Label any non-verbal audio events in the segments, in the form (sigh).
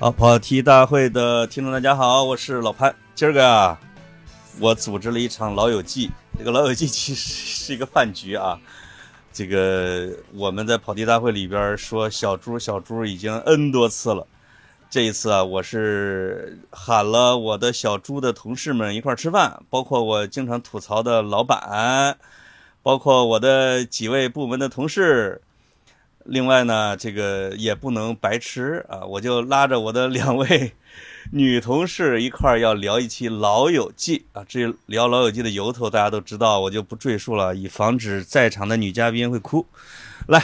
好，跑题大会的听众大家好，我是老潘。今儿个啊，我组织了一场老友记。这个老友记其实是一个饭局啊。这个我们在跑题大会里边说小猪小猪已经 N 多次了。这一次啊，我是喊了我的小猪的同事们一块儿吃饭，包括我经常吐槽的老板，包括我的几位部门的同事。另外呢，这个也不能白吃啊，我就拉着我的两位女同事一块儿要聊一期《老友记》啊。至于聊《老友记》的由头，大家都知道，我就不赘述了，以防止在场的女嘉宾会哭。来。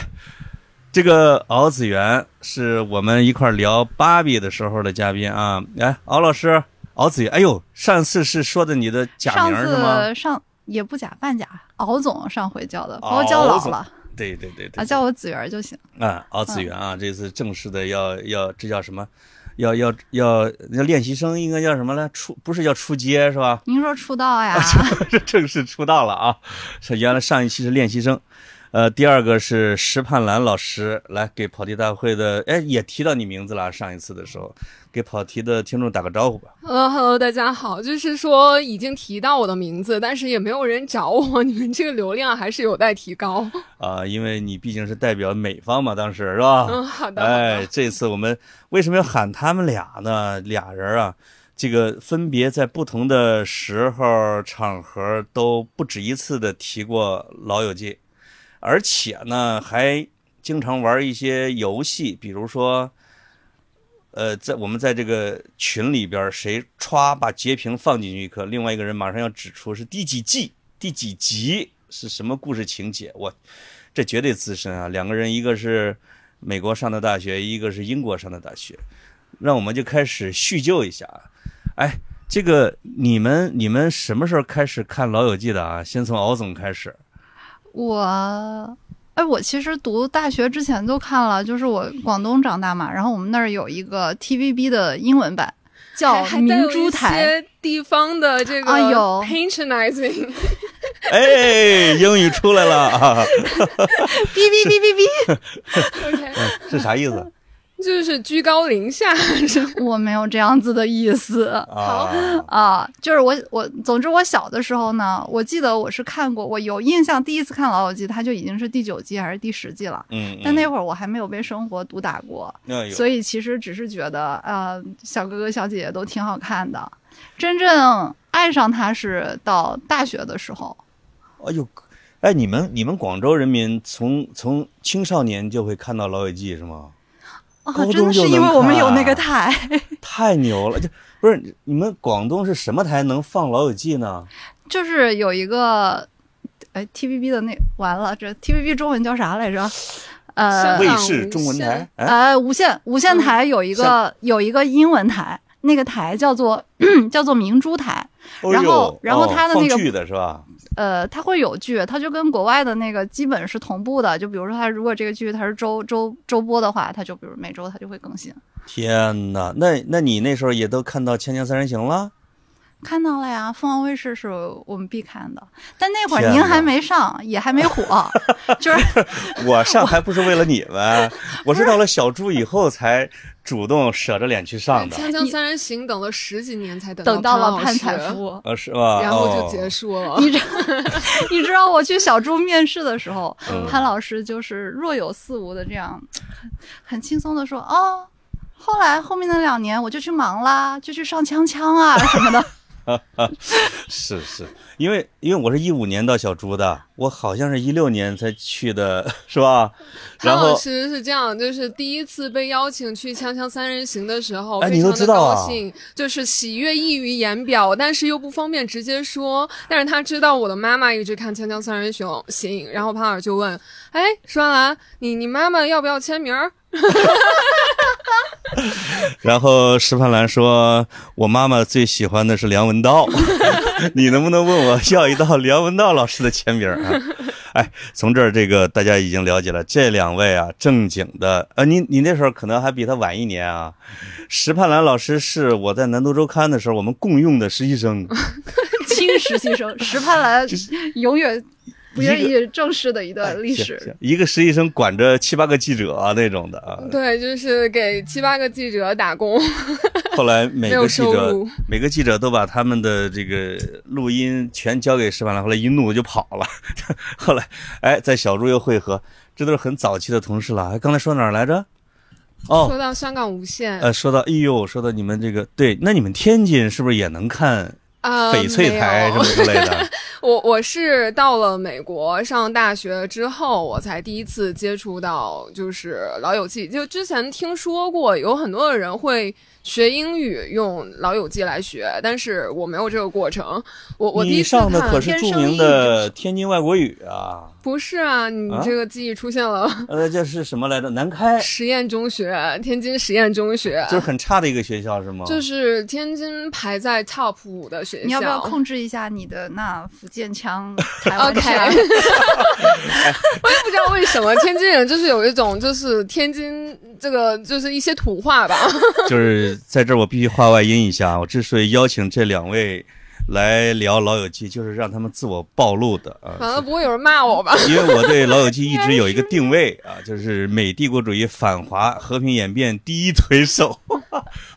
这个敖子元是我们一块聊芭比的时候的嘉宾啊，来，敖老师，敖子元，哎呦，上次是说的你的假名是吗？上也不假，半假，敖总上回叫的，把我叫老了。对对对对，啊，叫我子源就行。啊，敖子源啊，这次正式的要要，这叫什么？要要要，要练习生应该叫什么呢？出不是叫出街是吧？您说出道呀？(laughs) 是正式出道了啊！是原来上一期是练习生。呃，第二个是石盼兰老师来给跑题大会的，哎，也提到你名字了。上一次的时候，给跑题的听众打个招呼吧。呃，Hello，大家好，就是说已经提到我的名字，但是也没有人找我，你们这个流量还是有待提高 (laughs) 啊。因为你毕竟是代表美方嘛，当时是吧？(laughs) 嗯，好的。哎，这次我们为什么要喊他们俩呢？俩人啊，这个分别在不同的时候场合都不止一次的提过《老友记》。而且呢，还经常玩一些游戏，比如说，呃，在我们在这个群里边，谁歘把截屏放进去一刻，另外一个人马上要指出是第几季、第几集是什么故事情节。我这绝对资深啊！两个人，一个是美国上的大学，一个是英国上的大学，让我们就开始叙旧一下啊。哎，这个你们你们什么时候开始看《老友记》的啊？先从敖总开始。我，哎，我其实读大学之前就看了，就是我广东长大嘛，然后我们那儿有一个 TVB 的英文版，叫明珠台。地方的这个啊有 patronizing，(laughs) 哎，英语出来了啊！哔哔哔哔哔，(laughs) OK，是啥意思？就是居高临下，(laughs) 我没有这样子的意思。好啊，就是我我，总之我小的时候呢，我记得我是看过，我有印象，第一次看《老友记》，它就已经是第九季还是第十季了。嗯。但那会儿我还没有被生活毒打过，所以其实只是觉得，呃，小哥哥小姐姐都挺好看的。真正爱上他是到大学的时候。哎呦，哎，你们你们广州人民从从青少年就会看到《老友记》是吗？啊，真的是因为我们有那个台 (laughs) (laughs) 太牛了！就不是你们广东是什么台能放《老友记》呢？就是有一个，哎，TVB 的那完了，这 TVB 中文叫啥来着？呃，卫视中文台。呃，无线无线台有一个有一个英文台，那个台叫做 (clears throat) 叫做明珠台。然后然后它的那个剧的是吧？呃，它会有剧，它就跟国外的那个基本是同步的。就比如说，它如果这个剧它是周周周播的话，它就比如每周它就会更新。天哪，那那你那时候也都看到《锵锵三人行》了？看到了呀，凤凰卫视是我们必看的。但那会儿您还没上，也还没火，(laughs) 就是 (laughs) 我上还不是为了你们，(laughs) 我是到了小猪以后才。主动舍着脸去上的《锵锵三人行》，等了十几年才等等到了潘采夫，呃，是吧？然后就结束了。你知道你知道我去小猪面试的时候，潘老师就是若有似无的这样，很轻松的说：“哦，后来后面的两年我就去忙啦，就去上锵锵啊什么的。” (laughs) 是是，因为因为我是一五年到小猪的，我好像是一六年才去的，是吧？然后其实是这样，就是第一次被邀请去《锵锵三人行》的时候，非常的高兴，就是喜悦溢于言表，但是又不方便直接说。但是他知道我的妈妈一直看《锵锵三人行》，行，然后潘老师就问：“哎，双兰，你你妈妈要不要签名？” (laughs) (laughs) 然后石盼兰说：“我妈妈最喜欢的是梁文道，(laughs) 你能不能问我要一道梁文道老师的签名啊？” (laughs) 哎，从这儿这个大家已经了解了，这两位啊正经的，呃，你你那时候可能还比他晚一年啊。石盼兰老师是我在南都周刊的时候我们共用的实习生，亲实习生，石盼兰永远。不愿意正视的一段历史。一个实习生管着七八个记者啊，那种的啊。对，就是给七八个记者打工。(laughs) 后来每个记者每个记者都把他们的这个录音全交给石板了，后来一怒就跑了。(laughs) 后来哎，在小猪又会合，这都是很早期的同事了。刚才说哪儿来着？哦，说到香港无线。呃，说到哎呦，说到你们这个对，那你们天津是不是也能看？翡翠台什么之类的，(laughs) 我我是到了美国上大学之后，我才第一次接触到就是《老友记》，就之前听说过有很多的人会。学英语用老友记来学，但是我没有这个过程。我我第一次看的可是著名的天津外国语啊。不是啊，你这个记忆出现了。呃，这是什么来着？南开 (laughs) 实验中学，天津实验中学，就是很差的一个学校，是吗？就是天津排在 top 五的学校。你要不要控制一下你的那 (laughs) 福建腔、台湾腔？(laughs) 我也不知道为什么天津人就是有一种就是天津这个就是一些土话吧。(laughs) 就是在这儿我必须话外音一下，我之所以邀请这两位。来聊《老友记》，就是让他们自我暴露的啊！反正不会有人骂我吧？因为我对《老友记》一直有一个定位啊，就是美帝国主义反华、和平演变第一推手，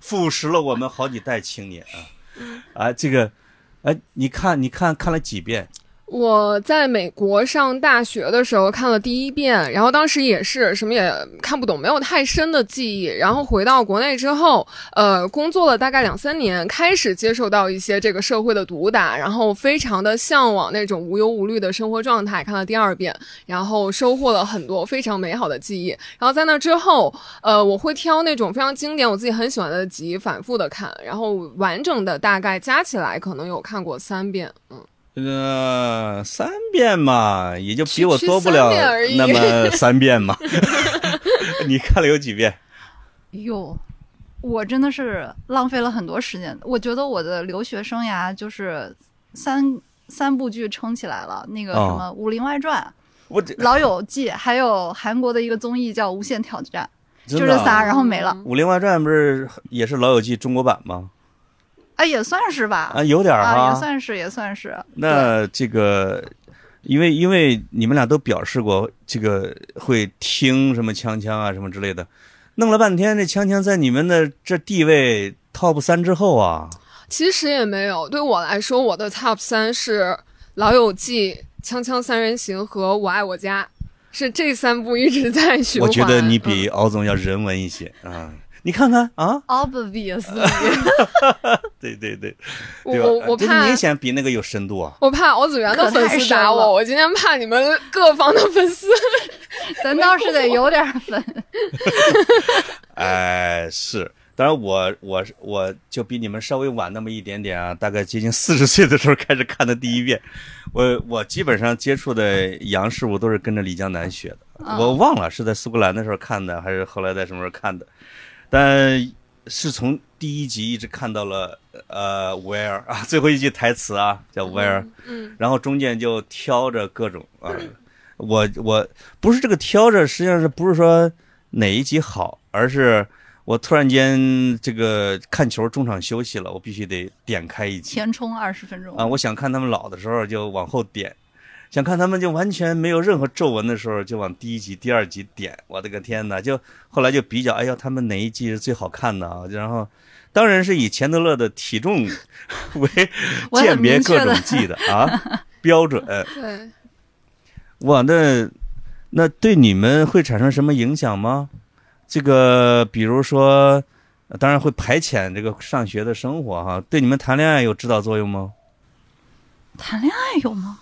腐蚀了我们好几代青年啊！啊，这个，哎，你看，你看看了几遍？我在美国上大学的时候看了第一遍，然后当时也是什么也看不懂，没有太深的记忆。然后回到国内之后，呃，工作了大概两三年，开始接受到一些这个社会的毒打，然后非常的向往那种无忧无虑的生活状态。看了第二遍，然后收获了很多非常美好的记忆。然后在那之后，呃，我会挑那种非常经典、我自己很喜欢的集，反复的看，然后完整的大概加起来可能有看过三遍，嗯。呃，三遍嘛，也就比我多不了那么三遍嘛。(laughs) (laughs) 你看了有几遍？哟，我真的是浪费了很多时间。我觉得我的留学生涯就是三三部剧撑起来了，那个什么《武林外传》、《我老友记》，还有韩国的一个综艺叫《无限挑战》，就这仨，然后没了。《武林外传》不是也是《老友记》中国版吗？啊，也算是吧。啊，有点儿啊，也算是，也算是。那这个，因为因为你们俩都表示过这个会听什么锵锵啊什么之类的，弄了半天这锵锵在你们的这地位 top 三之后啊。其实也没有，对我来说，我的 top 三是《老友记》《锵锵三人行》和《我爱我家》，是这三部一直在循环。我觉得你比敖总要人文一些啊。你看看啊，obviously，(laughs) 对对对，我我怕明显比那个有深度啊。我怕敖子元的粉丝打我，我今天怕你们各方的粉丝，咱倒是得有点粉。(laughs) 哎，是，当然我我我就比你们稍微晚那么一点点啊，大概接近四十岁的时候开始看的第一遍。我我基本上接触的杨师傅都是跟着李江南学的，我忘了是在苏格兰的时候看的，还是后来在什么时候看的。但是从第一集一直看到了呃，where 啊，(laughs) 最后一句台词啊，叫 where，嗯，然后中间就挑着各种啊，我我不是这个挑着，实际上是不是说哪一集好，而是我突然间这个看球中场休息了，我必须得点开一集，填充二十分钟。啊，我想看他们老的时候就往后点。想看他们就完全没有任何皱纹的时候，就往第一集、第二集点。我的个天哪！就后来就比较，哎呀，他们哪一季是最好看的啊？然后，当然是以钱德勒的体重为鉴别各种季的啊 (laughs) 标准。对，哇，那那对你们会产生什么影响吗？这个，比如说，当然会排遣这个上学的生活哈。对你们谈恋爱有指导作用吗？谈恋爱有吗？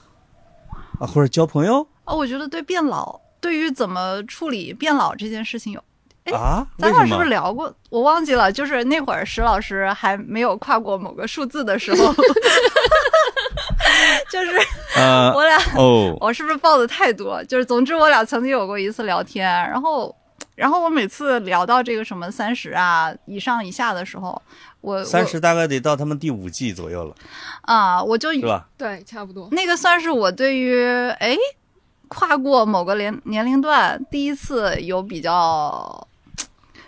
啊，或者交朋友啊，我觉得对变老，对于怎么处理变老这件事情有。啊，咱俩是不是聊过？我忘记了，就是那会儿石老师还没有跨过某个数字的时候，(laughs) 就是我俩哦，我是不是报的太多？就是总之，我俩曾经有过一次聊天，然后，然后我每次聊到这个什么三十啊以上以下的时候，我三十大概得到他们第五季左右了。啊，我就是吧？对，差不多。那个算是我对于哎，跨过某个年年龄段第一次有比较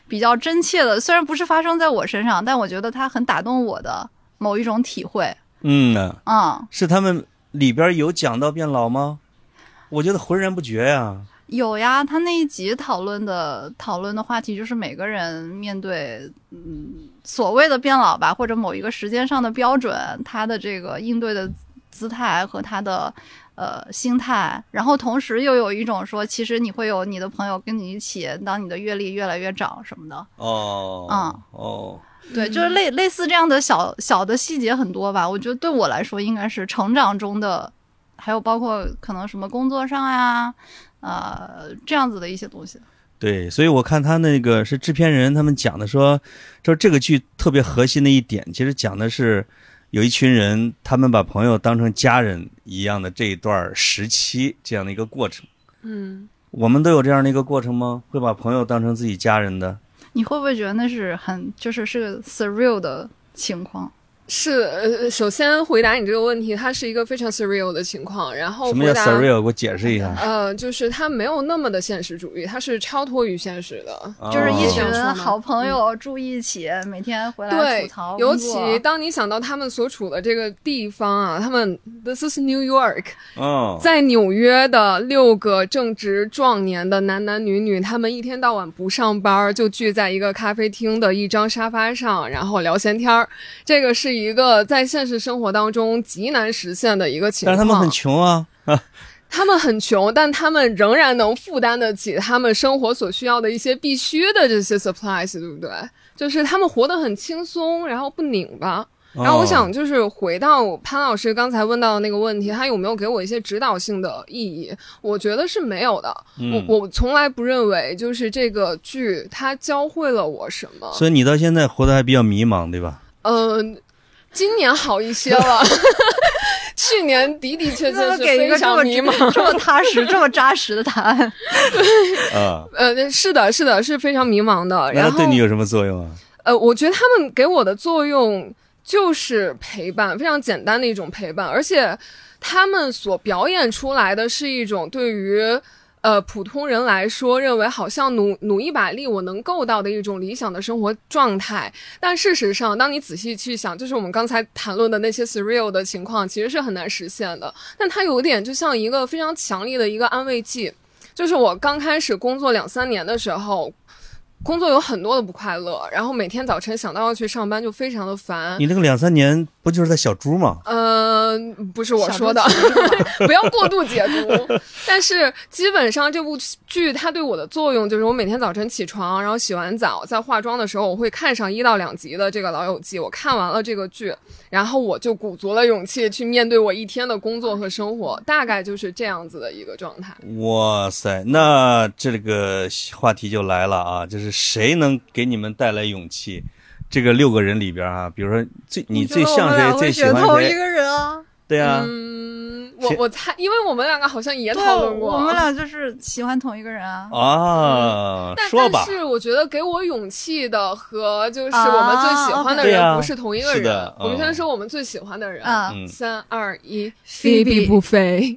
比较真切的，虽然不是发生在我身上，但我觉得它很打动我的某一种体会。嗯，嗯，是他们里边有讲到变老吗？我觉得浑然不觉呀。有呀，他那一集讨论的讨论的话题就是每个人面对嗯所谓的变老吧，或者某一个时间上的标准，他的这个应对的姿态和他的呃心态，然后同时又有一种说，其实你会有你的朋友跟你一起，当你的阅历越来越长什么的。哦，嗯，哦，对，就是类类似这样的小小的细节很多吧。我觉得对我来说，应该是成长中的，还有包括可能什么工作上呀。呃，这样子的一些东西，对，所以我看他那个是制片人他们讲的说，说这个剧特别核心的一点，其实讲的是有一群人，他们把朋友当成家人一样的这一段时期这样的一个过程。嗯，我们都有这样的一个过程吗？会把朋友当成自己家人的？你会不会觉得那是很就是是个 surreal 的情况？是呃，首先回答你这个问题，它是一个非常 surreal 的情况。然后什么叫 surreal？给我解释一下。呃，就是它没有那么的现实主义，它是超脱于现实的，就是一群好朋友住一起，每天回来吐槽。尤其当你想到他们所处的这个地方啊，他们 This is New York，(laughs) 在纽约的六个正值壮年的男男女女，他们一天到晚不上班，就聚在一个咖啡厅的一张沙发上，然后聊闲天儿。这个是。一个在现实生活当中极难实现的一个情况，但是他们很穷啊，(laughs) 他们很穷，但他们仍然能负担得起他们生活所需要的一些必须的这些 supplies，对不对？就是他们活得很轻松，然后不拧巴。然后我想就是回到潘老师刚才问到的那个问题，他有没有给我一些指导性的意义？我觉得是没有的。我我从来不认为就是这个剧它教会了我什么。所以你到现在活得还比较迷茫，对吧？嗯。今年好一些了，(laughs) 去年的的确确是非常迷茫，这么踏实、这么扎实的答案。对，(laughs) 啊，呃，是的，是的，是非常迷茫的。然后对你有什么作用啊？呃，我觉得他们给我的作用就是陪伴，非常简单的一种陪伴，而且他们所表演出来的是一种对于。呃，普通人来说，认为好像努努一把力，我能够到的一种理想的生活状态。但事实上，当你仔细去想，就是我们刚才谈论的那些 surreal 的情况，其实是很难实现的。但它有点就像一个非常强力的一个安慰剂，就是我刚开始工作两三年的时候。工作有很多的不快乐，然后每天早晨想到要去上班就非常的烦。你那个两三年不就是在小猪吗？呃，不是我说的，(laughs) 不要过度解读。但是基本上这部剧它对我的作用就是，我每天早晨起床，然后洗完澡，在化妆的时候，我会看上一到两集的这个《老友记》。我看完了这个剧，然后我就鼓足了勇气去面对我一天的工作和生活，大概就是这样子的一个状态。哇塞，那这个话题就来了啊，就是。谁能给你们带来勇气？这个六个人里边啊，比如说最你最像谁？最喜欢谁？同一个人啊？对啊。我我猜，因为我们两个好像也讨论过，我们俩就是喜欢同一个人啊。啊，说吧。但是我觉得给我勇气的和就是我们最喜欢的人不是同一个人。我们先说我们最喜欢的人。三二一，菲比不飞。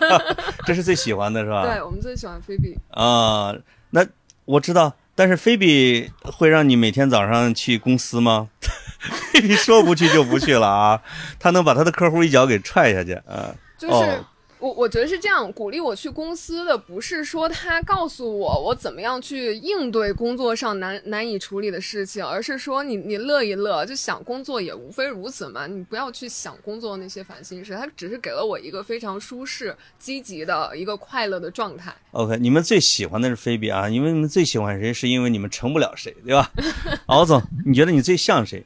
(laughs) 这是最喜欢的是吧？对，我们最喜欢菲比。啊，那我知道。但是菲比会让你每天早上去公司吗？(laughs) 菲比说不去就不去了啊！他能把他的客户一脚给踹下去啊！就是。我我觉得是这样，鼓励我去公司的不是说他告诉我我怎么样去应对工作上难难以处理的事情，而是说你你乐一乐，就想工作也无非如此嘛，你不要去想工作那些烦心事。他只是给了我一个非常舒适、积极的一个快乐的状态。OK，你们最喜欢的是菲比啊，因为你们最喜欢谁，是因为你们成不了谁，对吧？(laughs) 敖总，你觉得你最像谁？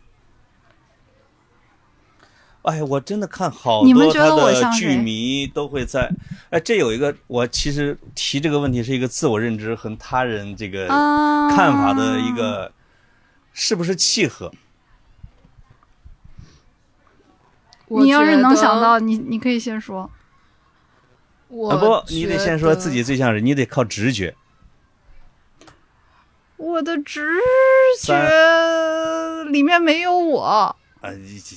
哎，我真的看好多他的剧迷都会在。哎，这有一个，我其实提这个问题是一个自我认知和他人这个看法的一个，是不是契合？你要是能想到，你你可以先说。我不，你得先说自己最像谁，你得靠直觉。我的直觉里面没有我。呃，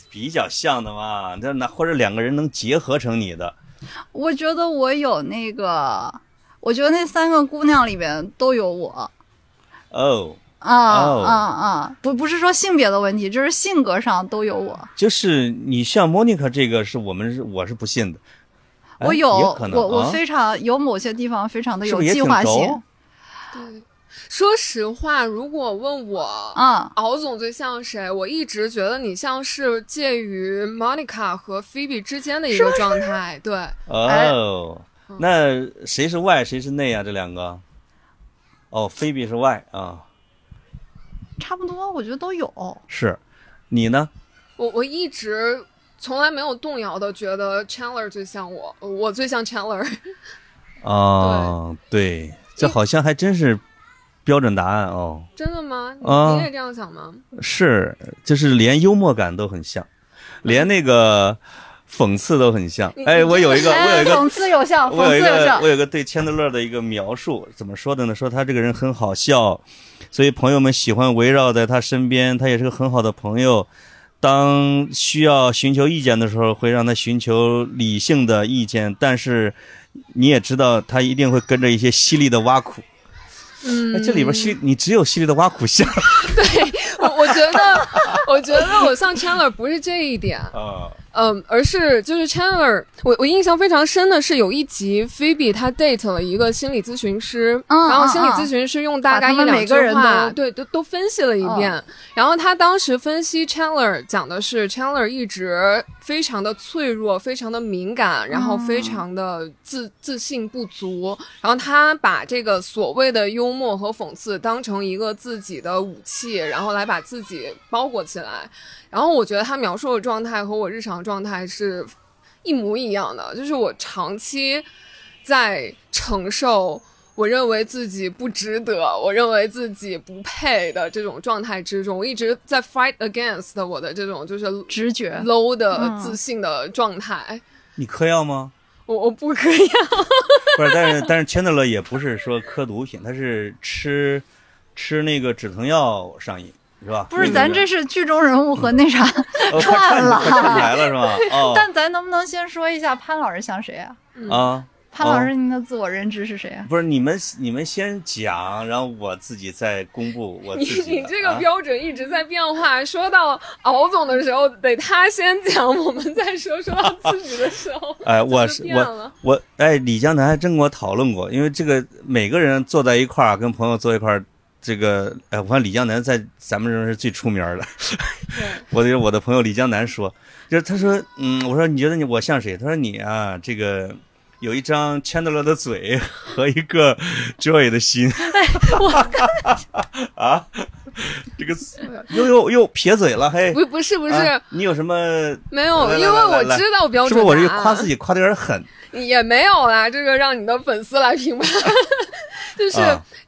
比较像的嘛，那那或者两个人能结合成你的。我觉得我有那个，我觉得那三个姑娘里边都有我。哦，啊啊啊！不不是说性别的问题，就是性格上都有我。就是你像莫妮卡这个，是我们是我是不信的。我有，我我非常有某些地方非常的有计划性。对，说实话，如果问我，嗯，敖总最像谁？我一直觉得你像是介于 Monica 和 Phoebe 之间的一个状态。对，哦，那谁是外，谁是内啊？这两个？哦，菲比是外啊。差不多，我觉得都有。是，你呢？我我一直从来没有动摇的觉得 Chandler 最像我，我最像 Chandler。(laughs) 啊，对，这好像还真是标准答案哦。真的吗？你也这样想吗？是，就是连幽默感都很像，连那个讽刺都很像。哎，我有一个，我有一个讽刺有效，我有一个，我有个对千德勒的一个描述，怎么说的呢？说他这个人很好笑。所以朋友们喜欢围绕在他身边，他也是个很好的朋友。当需要寻求意见的时候，会让他寻求理性的意见。但是你也知道，他一定会跟着一些犀利的挖苦。嗯，这里边犀，你只有犀利的挖苦笑。(laughs) 对，我我觉得，我觉得我上 Chandler 不是这一点啊。嗯，而是就是 Chandler，我我印象非常深的是有一集 Phoebe 她 date 了一个心理咨询师，然后心理咨询师用大概一两句话，对，都都分析了一遍。然后他当时分析 Chandler 讲的是 Chandler 一直非常的脆弱，非常的敏感，然后非常的自自信不足。然后他把这个所谓的幽默和讽刺当成一个自己的武器，然后来把自己包裹起来。然后我觉得他描述的状态和我日常状态是一模一样的，就是我长期在承受我认为自己不值得、我认为自己不配的这种状态之中，我一直在 fight against 我的这种就是直觉 low 的自信的状态。你嗑药吗？我我不嗑药。(laughs) 不是，但是但是千德勒也不是说嗑毒品，他是吃吃那个止疼药上瘾。是吧？不是，咱这是剧中人物和那啥串了，串台了是吧？(laughs) 但咱能不能先说一下潘老师像谁啊？啊，潘老师，您的自我认知是谁啊？不是你们，你们先讲，然后我自己再公布我自己。(laughs) 你你这个标准一直在变化，说到敖总的时候得他先讲，我们再说；说到自己的时候，(laughs) 哎，我是我我哎，李江南还真跟我讨论过，因为这个每个人坐在一块儿，跟朋友坐一块儿。这个，哎，我看李江南在咱们这儿是最出名的。(laughs) 我的我的朋友李江南说，就是他说，嗯，我说你觉得你我像谁？他说你啊，这个有一张 Chandler 的嘴和一个 Joy 的心。我 (laughs) 啊，这个又又又撇嘴了，嘿，不不是不是，你有什么？没有，因为我知道标准。是不是我这个夸自己夸的有点狠？也没有啦，这个让你的粉丝来评判。(laughs) (laughs) 就是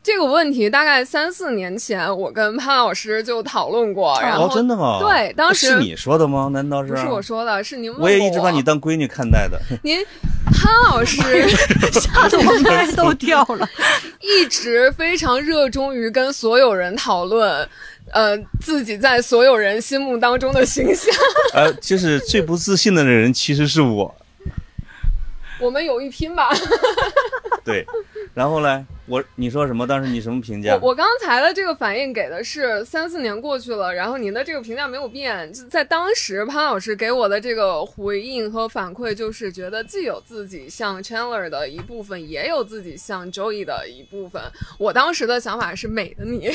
这个问题，大概三四年前，我跟潘老师就讨论过。然后真的吗？对，当时是你说的吗？难道是？不是我说的，是您问我。我也一直把你当闺女看待的。(laughs) 您潘老师吓得我麦都掉了。(laughs) 一直非常热衷于跟所有人讨论，呃，自己在所有人心目当中的形象。呃，就是最不自信的人其实是我。我们有一拼吧。对，然后呢？我你说什么？当时你什么评价？我我刚才的这个反应给的是三四年过去了，然后您的这个评价没有变。就在当时，潘老师给我的这个回应和反馈就是觉得既有自己像 Chandler 的一部分，也有自己像 Joey 的一部分。我当时的想法是美的你。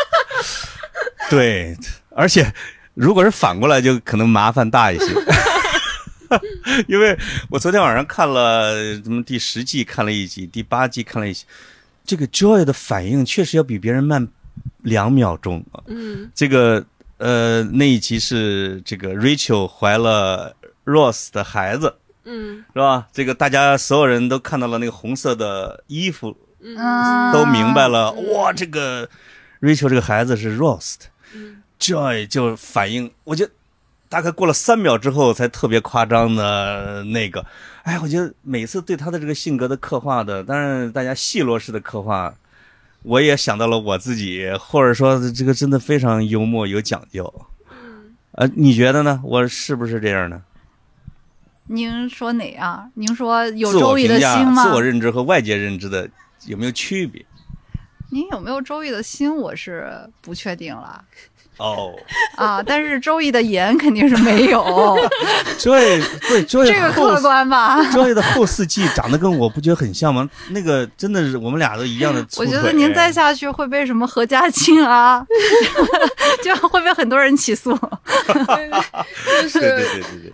(laughs) 对，而且如果是反过来，就可能麻烦大一些。(laughs) 因为我昨天晚上看了什么第十季看了一集，第八季看了一集，这个 Joy 的反应确实要比别人慢两秒钟嗯，这个呃那一集是这个 Rachel 怀了 Ross 的孩子，嗯，是吧？这个大家所有人都看到了那个红色的衣服，嗯，都明白了。哇，这个 Rachel 这个孩子是 Ross 的，Joy 就反应，我觉得。大概过了三秒之后，才特别夸张的那个，哎，我觉得每次对他的这个性格的刻画的，当然大家细落式的刻画，我也想到了我自己，或者说这个真的非常幽默有讲究。嗯，呃，你觉得呢？我是不是这样呢？您说哪样？您说有周易的心吗？自我认知和外界认知的有没有区别？您有没有周易的心？我是不确定了。哦，啊，但是周易的颜肯定是没有。(laughs) 周易对周易这个客观吧？周易的后四季长得跟我不觉得很像吗？那个真的是我们俩都一样的我觉得您再下去会被什么何家劲啊，(laughs) 就会被很多人起诉。就是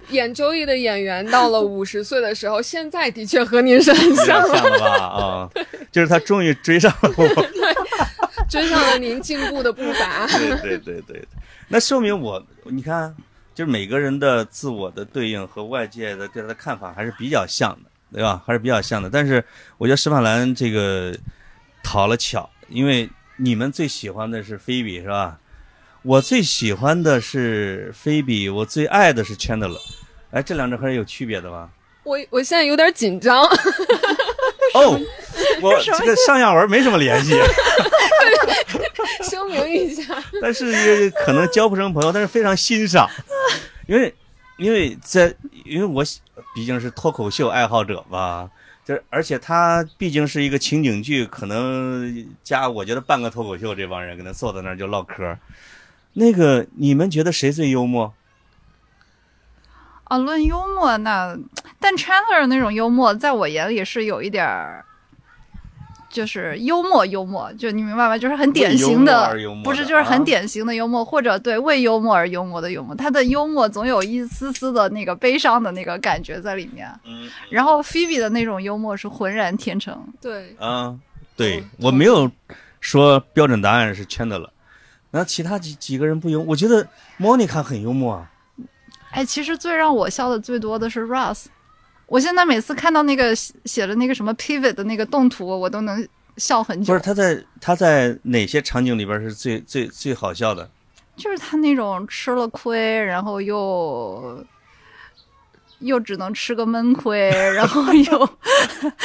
演周易的演员到了五十岁的时候，现在的确和您是很像了吧？(laughs) 啊，就是他终于追上了我，追上了您进步的步伐。(laughs) 对对对对，那说明我，你看，就是每个人的自我的对应和外界的对他的看法还是比较像的，对吧？还是比较像的。但是我觉得施法兰这个讨了巧，因为你们最喜欢的是菲比，是吧？我最喜欢的是菲比，我最爱的是 Chandler。哎，这两者还是有区别的吧？我我现在有点紧张。哦，(laughs) 我这个上下文没什么联系。(laughs) 声明一下。但是可能交不成朋友，但是非常欣赏，因为因为在因为我毕竟是脱口秀爱好者吧，就是而且他毕竟是一个情景剧，可能加我觉得半个脱口秀，这帮人跟他坐在那儿就唠嗑。那个你们觉得谁最幽默？啊，论幽默那，但 Chandler 那种幽默，在我眼里是有一点儿，就是幽默幽默，就你明白吗？就是很典型的，不是，就是很典型的幽默，或者对为幽默而幽默的幽默。他的幽默总有一丝丝的那个悲伤的那个感觉在里面。嗯。然后 Phoebe 的那种幽默是浑然天成。对。啊，对我没有说标准答案是 Chandler。那其他几几个人不幽？我觉得 Monica 很幽默啊。哎，其实最让我笑的最多的是 Russ。我现在每次看到那个写的那个什么 Pivot 的那个动图，我都能笑很久。不是他在他在哪些场景里边是最最最好笑的？就是他那种吃了亏，然后又又只能吃个闷亏，然后又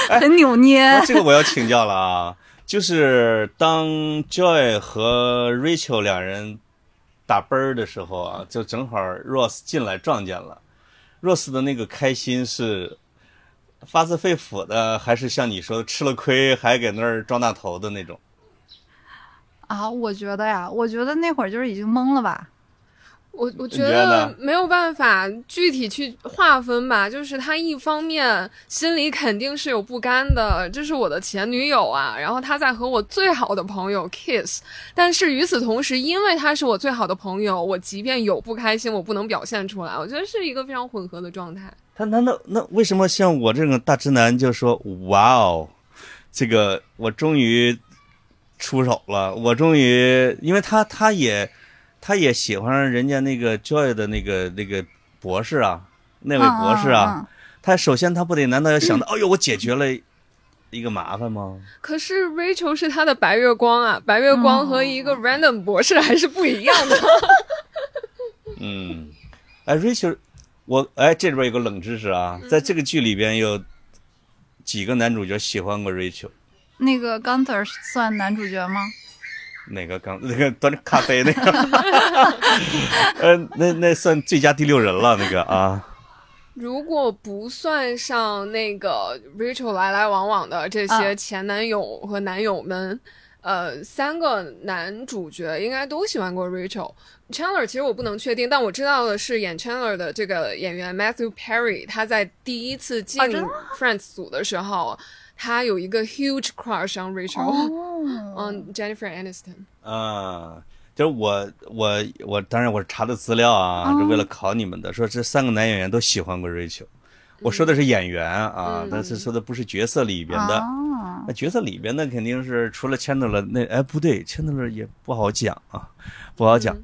(laughs) 很扭捏。这个我要请教了啊。就是当 Joy 和 Rachel 两人打啵儿的时候啊，就正好 Ross 进来撞见了。若斯的那个开心是发自肺腑的，还是像你说的吃了亏还给那儿装大头的那种？啊，我觉得呀，我觉得那会儿就是已经懵了吧。我我觉得没有办法具体去划分吧，就是他一方面心里肯定是有不甘的，这是我的前女友啊，然后他在和我最好的朋友 kiss，但是与此同时，因为他是我最好的朋友，我即便有不开心，我不能表现出来，我觉得是一个非常混合的状态。他难道那为什么像我这种大直男就说哇哦，这个我终于出手了，我终于，因为他他也。他也喜欢上人家那个 Joy 的那个那个博士啊，那位博士啊，他首先他不得难道要想到，哎呦，我解决了一个麻烦吗？可是 Rachel 是他的白月光啊，白月光和一个 random 博士还是不一样的。(laughs) 嗯，哎，Rachel，我哎这里边有个冷知识啊，在这个剧里边有几个男主角喜欢过 Rachel？那个 Gunter 算男主角吗？哪个刚 (laughs) 那个端着咖啡那个，(laughs) 呃，那那算最佳第六人了那个啊。如果不算上那个 Rachel 来来往往的这些前男友和男友们，呃，三个男主角应该都喜欢过 Rachel。Chandler 其实我不能确定，但我知道的是演 Chandler 的这个演员 Matthew Perry，他在第一次进 Friends 组的时候。他有一个 huge crush on Rachel (laughs) on，Jennifer Aniston。啊，就是我我我，当然我是查的资料啊，是为了考你们的。说这三个男演员都喜欢过 Rachel，我说的是演员啊，但是说的不是角色里边的。那角色里边的肯定是除了 Chandler 那哎不对，Chandler 也不好讲啊，不好讲。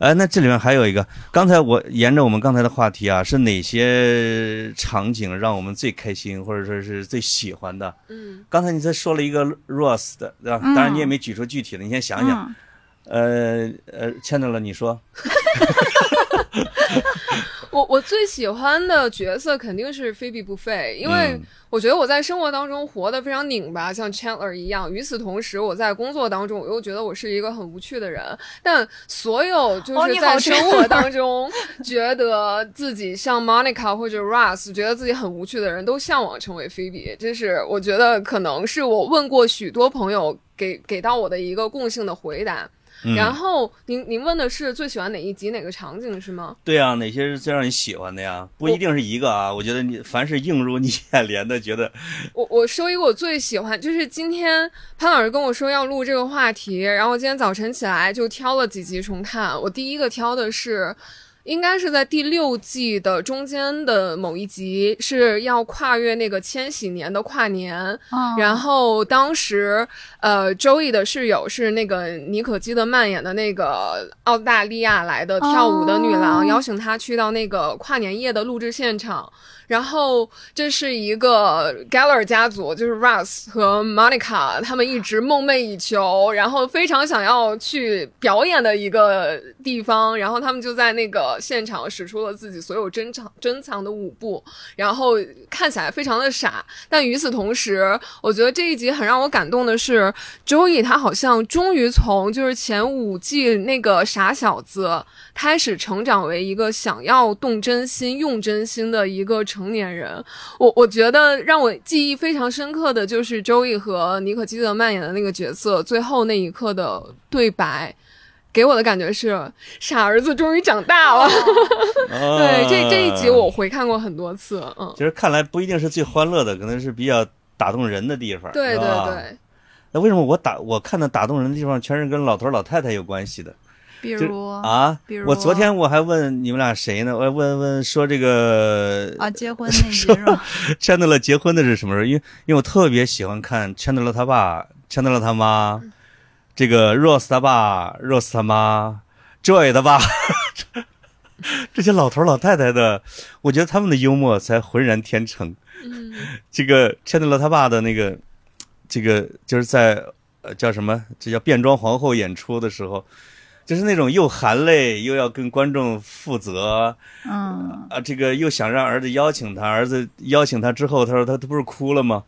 哎，那这里面还有一个，刚才我沿着我们刚才的话题啊，是哪些场景让我们最开心，或者说是最喜欢的？嗯，刚才你才说了一个 Rose 的，对吧？当然你也没举出具体的，你先想想。呃呃，牵到了，你说。(laughs) 我我最喜欢的角色肯定是菲比·布费，因为我觉得我在生活当中活得非常拧巴，像 Chandler 一样。与此同时，我在工作当中，我又觉得我是一个很无趣的人。但所有就是在生活当中觉得自己像 Monica 或者 Russ，觉得自己很无趣的人都向往成为菲比。这是我觉得可能是我问过许多朋友给给到我的一个共性的回答。然后您您问的是最喜欢哪一集哪个场景是吗？对啊，哪些是最让你喜欢的呀？不一定是一个啊，我觉得你凡是映入你 (laughs) 眼帘的，觉得我我说一个我最喜欢，就是今天潘老师跟我说要录这个话题，然后今天早晨起来就挑了几集重看。我第一个挑的是。应该是在第六季的中间的某一集，是要跨越那个千禧年的跨年，然后当时呃，周易的室友是那个妮可基德曼演的那个澳大利亚来的跳舞的女郎，邀请她去到那个跨年夜的录制现场。然后这是一个 Geller 家族，就是 Russ 和 Monica 他们一直梦寐以求，然后非常想要去表演的一个地方。然后他们就在那个现场使出了自己所有珍藏珍藏的舞步，然后看起来非常的傻。但与此同时，我觉得这一集很让我感动的是，Joey 他好像终于从就是前五季那个傻小子。开始成长为一个想要动真心、用真心的一个成年人。我我觉得让我记忆非常深刻的就是周易和妮可基德曼演的那个角色，最后那一刻的对白，给我的感觉是傻儿子终于长大了。(laughs) 对，这这一集我回看过很多次。嗯，其实看来不一定是最欢乐的，可能是比较打动人的地方。对对对。那为什么我打我看的打动人的地方全是跟老头老太太有关系的？比如啊，比如我昨天我还问你们俩谁呢？我问问说这个啊，结婚 (laughs) 那集是吧？Chandler 结婚的是什么时候？因为因为我特别喜欢看 Chandler 他爸、Chandler 他妈，这个 Rose 他爸、Rose 他妈、Joy 他爸，(laughs) 这些老头老太太的，我觉得他们的幽默才浑然天成。嗯，(laughs) 这个 Chandler 他爸的那个，这个就是在呃叫什么？这叫变装皇后演出的时候。就是那种又含泪又要跟观众负责，嗯啊，这个又想让儿子邀请他，儿子邀请他之后，他说他他不是哭了吗？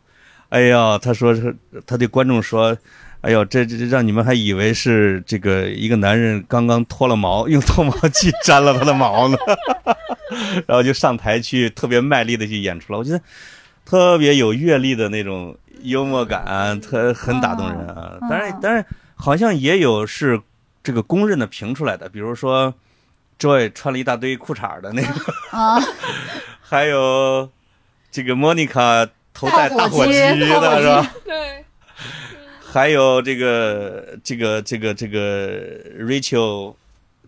哎呀，他说是他对观众说，哎呦，这这让你们还以为是这个一个男人刚刚脱了毛，用脱毛器粘了他的毛呢，(laughs) 然后就上台去特别卖力的去演出了。我觉得特别有阅历的那种幽默感，特很打动人啊。当然，当然好像也有是。这个公认的评出来的，比如说，Joy 穿了一大堆裤衩的那个，啊，(laughs) 还有这个 Monica 头戴打火机的是吧？(laughs) 对，还有这个这个这个这个 Rachel，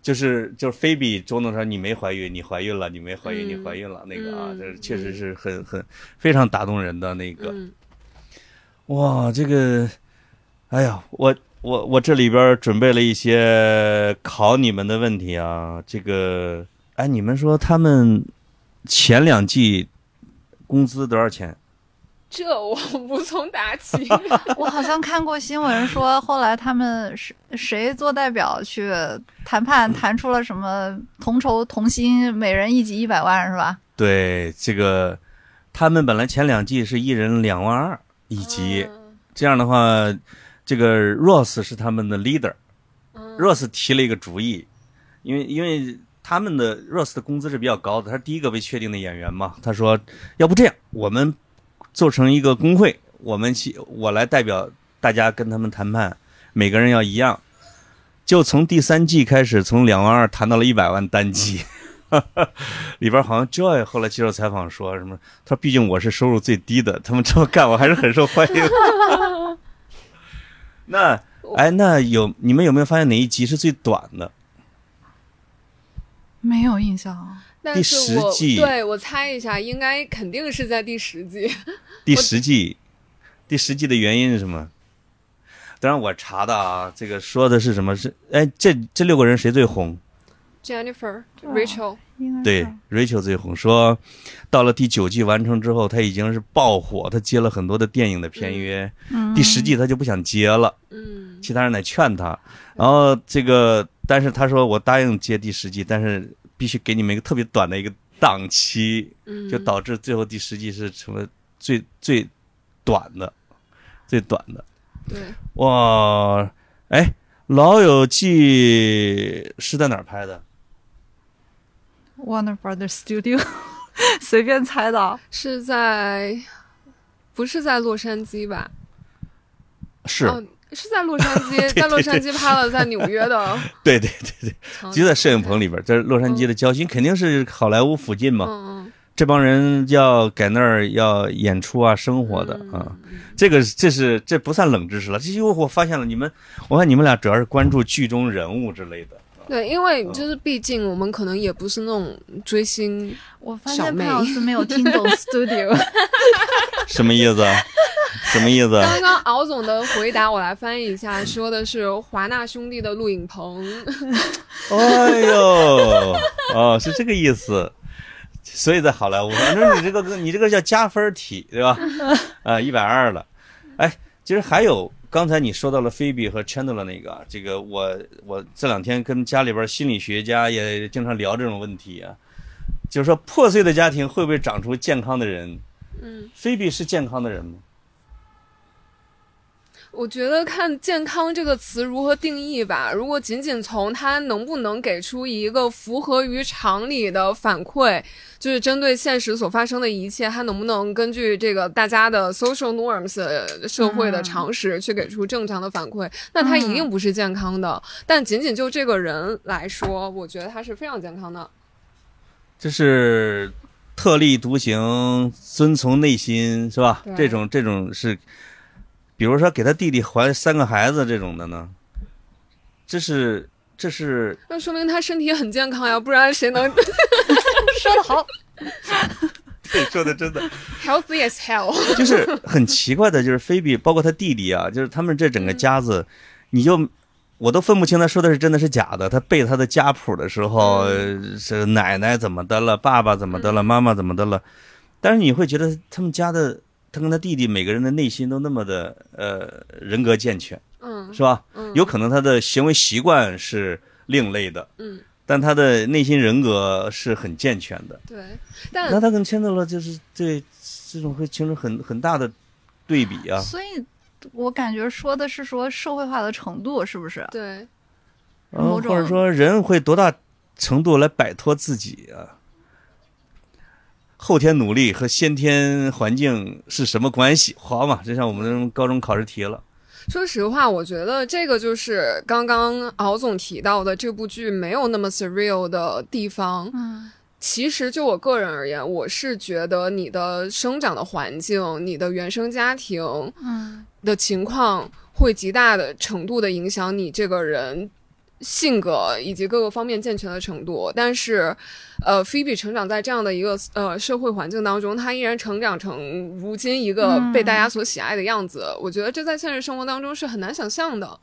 就是就是菲比，周董说你没怀孕，你怀孕了，你没怀孕，你怀孕了，那个啊，这确实是很很非常打动人的那个，哇，这个，哎呀，我。我我这里边准备了一些考你们的问题啊，这个，哎，你们说他们前两季工资多少钱？这我无从答起。(laughs) 我好像看过新闻说，后来他们谁谁做代表去谈判，谈出了什么同酬同薪，每人一集一百万，是吧？对，这个他们本来前两季是一人两万二一集，这样的话。这个 Ross 是他们的 leader，Ross 提了一个主意，因为因为他们的 Ross 的工资是比较高的，他是第一个被确定的演员嘛。他说，要不这样，我们做成一个工会，我们去我来代表大家跟他们谈判，每个人要一样。就从第三季开始，从两万二谈到了一百万单季，(laughs) 里边好像 Joy 后来接受采访说什么，他说毕竟我是收入最低的，他们这么干我还是很受欢迎。(laughs) 那哎，那有你们有没有发现哪一集是最短的？没有印象。第十季，对我猜一下，应该肯定是在第十季。第十季，第十季的原因是什么？当然我查的啊，这个说的是什么？是哎，这这六个人谁最红？Jennifer、Rachel。对，Rachel 最红。说到了第九季完成之后，他已经是爆火，他接了很多的电影的片约。第十季他就不想接了。嗯，其他人来劝他，然后这个，但是他说我答应接第十季，但是必须给你们一个特别短的一个档期。嗯，就导致最后第十季是成了最最短的，最短的。对，哇，哎，《老友记》是在哪儿拍的？Warner Brothers Studio，(laughs) 随便猜的，是在，不是在洛杉矶吧？是是在洛杉矶，(laughs) 在洛杉矶拍了，在纽约的。(laughs) 对对对对，就在摄影棚里边，在洛杉矶的郊区，肯定是好莱坞附近嘛。嗯嗯。这帮人要在那儿要演出啊，生活的啊，这个这是这不算冷知识了。这就我发现了，你们我看你们俩主要是关注剧中人物之类的。对，因为就是毕竟我们可能也不是那种追星。我发现潘老师没有听懂 (laughs) studio，(laughs) 什么意思？什么意思？刚刚敖总的回答我来翻译一下，说的是华纳兄弟的录影棚。哎呦，哦，是这个意思。所以在好莱坞，反正你这个你这个叫加分题，对吧？(laughs) 啊，一百二了。哎，其实还有刚才你说到了菲比和 Chandler 那个，这个我我这两天跟家里边心理学家也经常聊这种问题啊，就是说破碎的家庭会不会长出健康的人？嗯，菲比是健康的人吗？我觉得看“健康”这个词如何定义吧。如果仅仅从它能不能给出一个符合于常理的反馈，就是针对现实所发生的一切，它能不能根据这个大家的 social norms 社会的常识去给出正常的反馈，那它一定不是健康的。但仅仅就这个人来说，我觉得他是非常健康的。这是特立独行、遵从内心，是吧？这种这种是。比如说给他弟弟怀三个孩子这种的呢，这是这是那说明他身体很健康呀，不然谁能 (laughs) 说的好？(laughs) 对，说的真的 healthy as hell。就是很奇怪的，就是菲比包括他弟弟啊，就是他们这整个家子，你就我都分不清他说的是真的是假的。他背他的家谱的时候，是奶奶怎么的了，爸爸怎么的了，妈妈怎么的了，但是你会觉得他们家的。他跟他弟弟每个人的内心都那么的呃人格健全，嗯，是吧？嗯，有可能他的行为习惯是另类的，嗯，但他的内心人格是很健全的。对，但那他跟签到了就是对这种会形成很很大的对比啊。所以我感觉说的是说社会化的程度是不是？对，或者说人会多大程度来摆脱自己啊？后天努力和先天环境是什么关系？好嘛，就像我们高中考试题了。说实话，我觉得这个就是刚刚敖总提到的这部剧没有那么 surreal 的地方。嗯，其实就我个人而言，我是觉得你的生长的环境、你的原生家庭，嗯，的情况会极大的程度的影响你这个人。性格以及各个方面健全的程度，但是，呃，菲比成长在这样的一个呃社会环境当中，他依然成长成如今一个被大家所喜爱的样子。我觉得这在现实生活当中是很难想象的。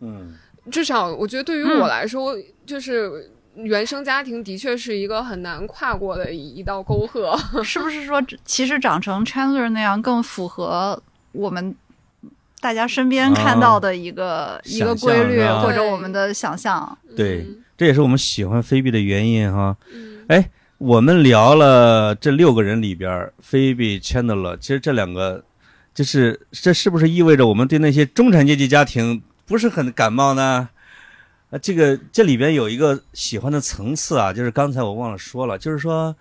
嗯，至少我觉得对于我来说，就是原生家庭的确是一个很难跨过的一道沟壑。是不是说，其实长成 Chandler 那样更符合我们？大家身边看到的一个一个规律，或者我们的想象，对，这也是我们喜欢菲比的原因哈。哎，我们聊了这六个人里边，菲比、Chandler，其实这两个，就是这是不是意味着我们对那些中产阶级家庭不是很感冒呢？啊，这个这里边有一个喜欢的层次啊，就是刚才我忘了说了，就是说。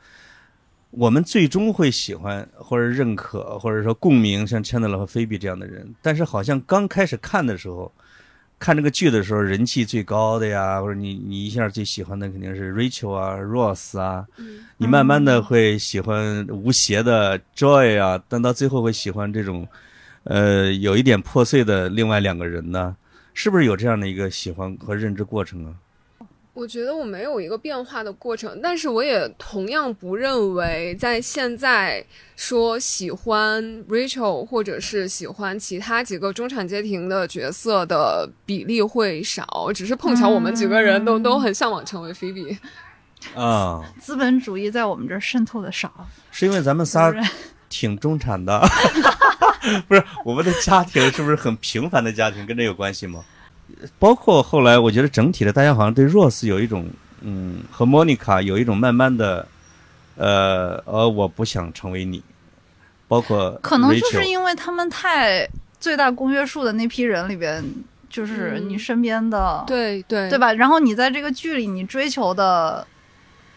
我们最终会喜欢或者认可或者说共鸣像 Chandler 和菲比这样的人，但是好像刚开始看的时候，看这个剧的时候人气最高的呀，或者你你一下最喜欢的肯定是 Rachel 啊，Ross 啊，你慢慢的会喜欢无邪的 Joy 啊，但到最后会喜欢这种，呃，有一点破碎的另外两个人呢，是不是有这样的一个喜欢和认知过程啊？我觉得我没有一个变化的过程，但是我也同样不认为在现在说喜欢 Rachel 或者是喜欢其他几个中产阶庭的角色的比例会少，只是碰巧我们几个人都都很向往成为 Phoebe。啊，资本主义在我们这儿渗透的少，是因为咱们仨 (laughs) 挺中产的，(laughs) 不是我们的家庭是不是很平凡的家庭，跟这有关系吗？包括后来，我觉得整体的大家好像对 Rose 有一种，嗯，和 Monica 有一种慢慢的，呃，呃，我不想成为你，包括可能就是因为他们太最大公约数的那批人里边，就是你身边的，对对对吧？然后你在这个剧里，你追求的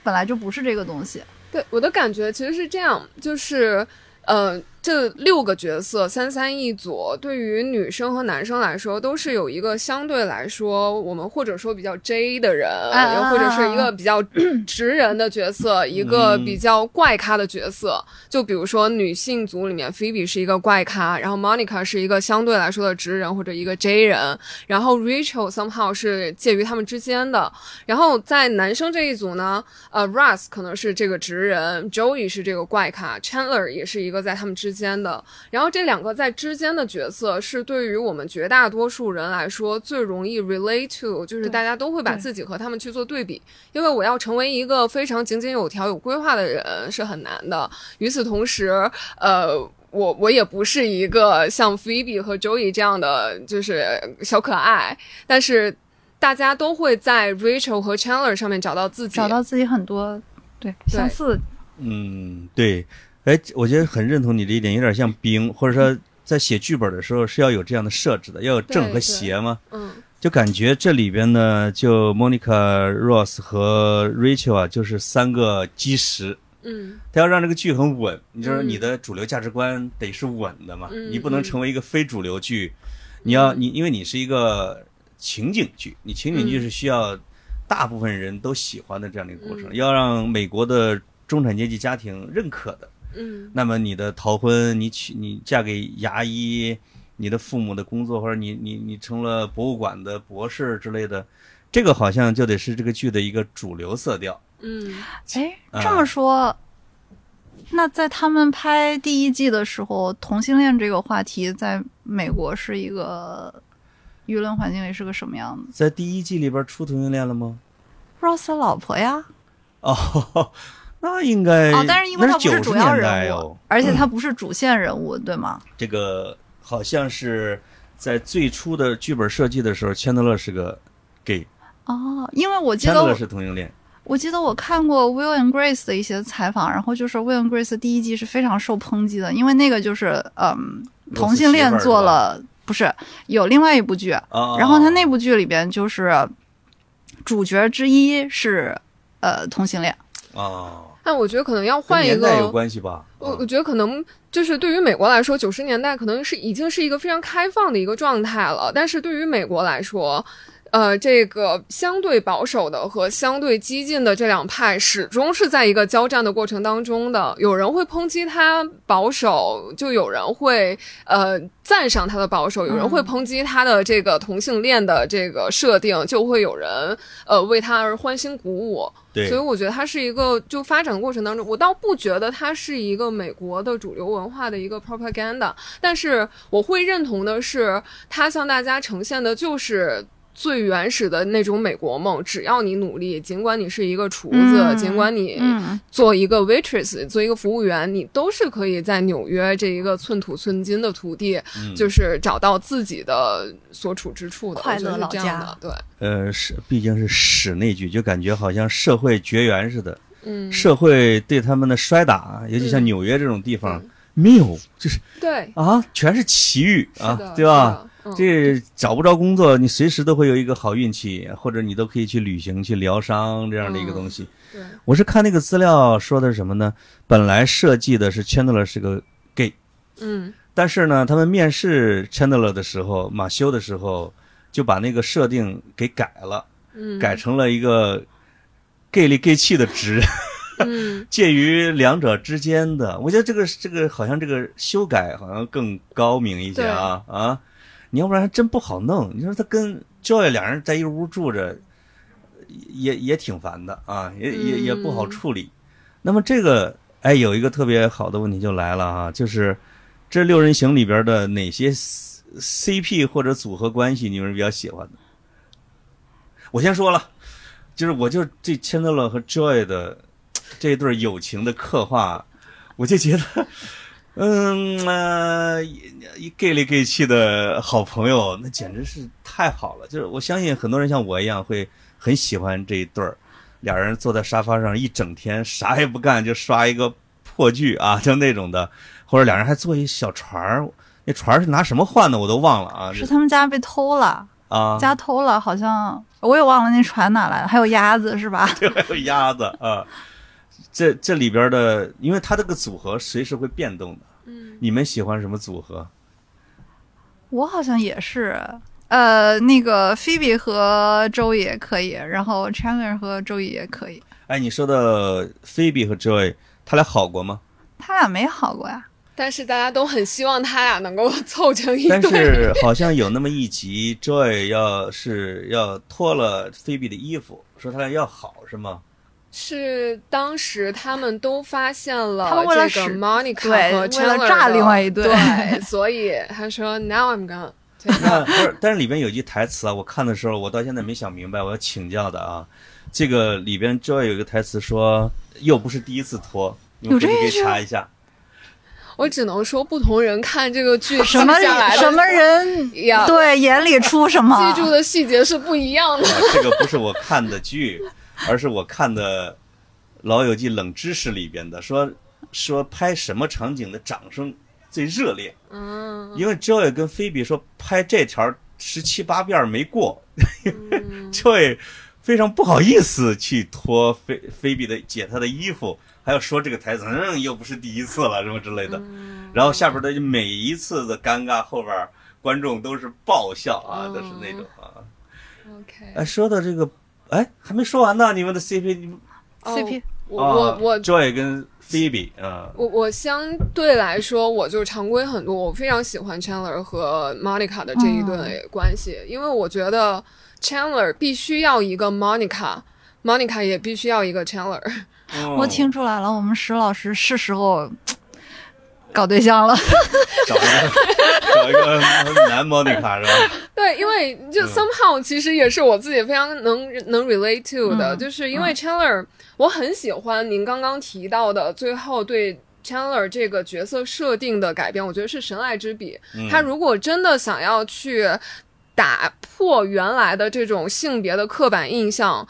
本来就不是这个东西。对我的感觉其实是这样，就是。呃，这六个角色三三一组，对于女生和男生来说，都是有一个相对来说，我们或者说比较 J 的人，或者是一个比较 (clears throat) 直人的角色，一个比较怪咖的角色。就比如说女性组里面，Phoebe 是一个怪咖，然后 Monica 是一个相对来说的直人或者一个 J 人，然后 Rachel somehow 是介于他们之间的。然后在男生这一组呢，呃，Russ 可能是这个直人，Joey 是这个怪咖，Chandler 也是一个在他们之。之间的，然后这两个在之间的角色是对于我们绝大多数人来说最容易 relate to，就是大家都会把自己和他们去做对比，因为我要成为一个非常井井有条、有规划的人是很难的。与此同时，呃，我我也不是一个像 Phoebe 和 Joey 这样的就是小可爱，但是大家都会在 Rachel 和 Chandler 上面找到自己，找到自己很多对相似。嗯，对。哎，我觉得很认同你的一点，有点像冰，或者说在写剧本的时候是要有这样的设置的，要有正和邪嘛。嗯，就感觉这里边呢，就 Monica、Ross 和 Rachel 啊，就是三个基石。嗯，他要让这个剧很稳，你就是你的主流价值观得是稳的嘛，你不能成为一个非主流剧。你要你，因为你是一个情景剧，你情景剧是需要大部分人都喜欢的这样的一个过程，要让美国的中产阶级家庭认可的。嗯，那么你的逃婚，你娶你嫁给牙医，你的父母的工作，或者你你你成了博物馆的博士之类的，这个好像就得是这个剧的一个主流色调。嗯，哎，这么说，那在他们拍第一季的时候，同性恋这个话题在美国是一个舆论环境里是个什么样子？在第一季里边出同性恋了吗？Ross 老婆呀。哦。那应该哦，但是因为他不是主要人物，而且他不是主线人物，对吗？这个好像是在最初的剧本设计的时候，钱德勒是个 gay。哦，因为我记得钱德勒是同性恋。我记得我看过 Will and Grace 的一些采访，然后就是 Will and Grace 第一季是非常受抨击的，因为那个就是嗯同性恋做了，不是有另外一部剧，然后他那部剧里边就是主角之一是呃同性恋。哦。但我觉得可能要换一个，有关系吧。我我觉得可能就是对于美国来说，九十年代可能是已经是一个非常开放的一个状态了。但是对于美国来说，呃，这个相对保守的和相对激进的这两派，始终是在一个交战的过程当中的。有人会抨击他保守，就有人会呃赞赏他的保守；有人会抨击他的这个同性恋的这个设定，就会有人呃为他而欢欣鼓舞。所以我觉得它是一个就发展过程当中，我倒不觉得它是一个美国的主流文化的一个 propaganda，但是我会认同的是，它向大家呈现的就是。最原始的那种美国梦，只要你努力，尽管你是一个厨子，尽管你做一个 waitress，做一个服务员，你都是可以在纽约这一个寸土寸金的土地，就是找到自己的所处之处的快乐老家。对，呃，是毕竟是史那句，就感觉好像社会绝缘似的。嗯，社会对他们的摔打，尤其像纽约这种地方，没有，就是对啊，全是奇遇啊，对吧？这找不着工作，你随时都会有一个好运气，或者你都可以去旅行、去疗伤这样的一个东西。对，我是看那个资料说的是什么呢？本来设计的是 Chandler 是个 gay，嗯，但是呢，他们面试 Chandler 的时候，马修的时候就把那个设定给改了，嗯，改成了一个 gay 里 gay 气的直，嗯，(laughs) 介于两者之间的。我觉得这个这个好像这个修改好像更高明一些啊啊。你要不然还真不好弄。你说他跟 Joy 两人在一屋住着，也也挺烦的啊，也也也不好处理。那么这个，哎，有一个特别好的问题就来了啊，就是这六人行里边的哪些 CP 或者组合关系你们比较喜欢的？我先说了，就是我就这 Chandler 和 Joy 的 (tsk) 这一对友情的刻画，我就觉得。嗯呃，一 gay 里 gay 气的好朋友，那简直是太好了。就是我相信很多人像我一样会很喜欢这一对儿，俩人坐在沙发上一整天啥也不干就刷一个破剧啊，就那种的，或者俩人还坐一小船儿，那船是拿什么换的我都忘了啊。是他们家被偷了啊，家偷了，好像我也忘了那船哪来的，还有鸭子是吧？对，还有鸭子啊。这这里边的，因为它这个组合随时会变动的。嗯，你们喜欢什么组合？我好像也是，呃，那个菲比和周也可以，然后 Chandler 和周也也可以。哎，你说的菲比和 Joy，他俩好过吗？他俩没好过呀。但是大家都很希望他俩能够凑成一对。但是好像有那么一集，Joy 要是要脱了菲比的衣服，说他俩要好，是吗？是当时他们都发现了这个 Monica 和 Chandler 炸另外一对，对，所以他说 Now I'm gonna。那不是，但是里边有句台词啊，我看的时候我到现在没想明白，我要请教的啊。这个里边 Joy 有一个台词说，又不是第一次脱，有这个可以查一下。我只能说，不同人看这个剧什么什么人呀，对眼里出什么，记住的细节是不一样的。这个不是我看的剧。而是我看的《老友记》冷知识里边的说说拍什么场景的掌声最热烈。嗯，因为 Joy 跟菲比说拍这条十七八遍没过，(laughs) Joy 非常不好意思去脱菲菲比的解他的衣服，还要说这个台词，嗯，又不是第一次了什么之类的。然后下边的每一次的尴尬后边观众都是爆笑啊，都是那种啊。OK，哎，说到这个。哎，还没说完呢，你们的 CP，CP，我我我 Joy 跟 Phoebe 啊，我我相对来说，我就常规很多，我非常喜欢 Chandler 和 Monica 的这一对关系，因为我觉得 Chandler 必须要一个 Monica，Monica 也必须要一个 Chandler。我听出来了，我们石老师是时候。搞对象了，(laughs) 找一个找一个男 Monica 是吧？(laughs) 对，因为就 somehow 其实也是我自己非常能能 relate to 的，就是因为 Chandler，我很喜欢您刚刚提到的最后对 Chandler 这个角色设定的改变，我觉得是神来之笔。他如果真的想要去打破原来的这种性别的刻板印象，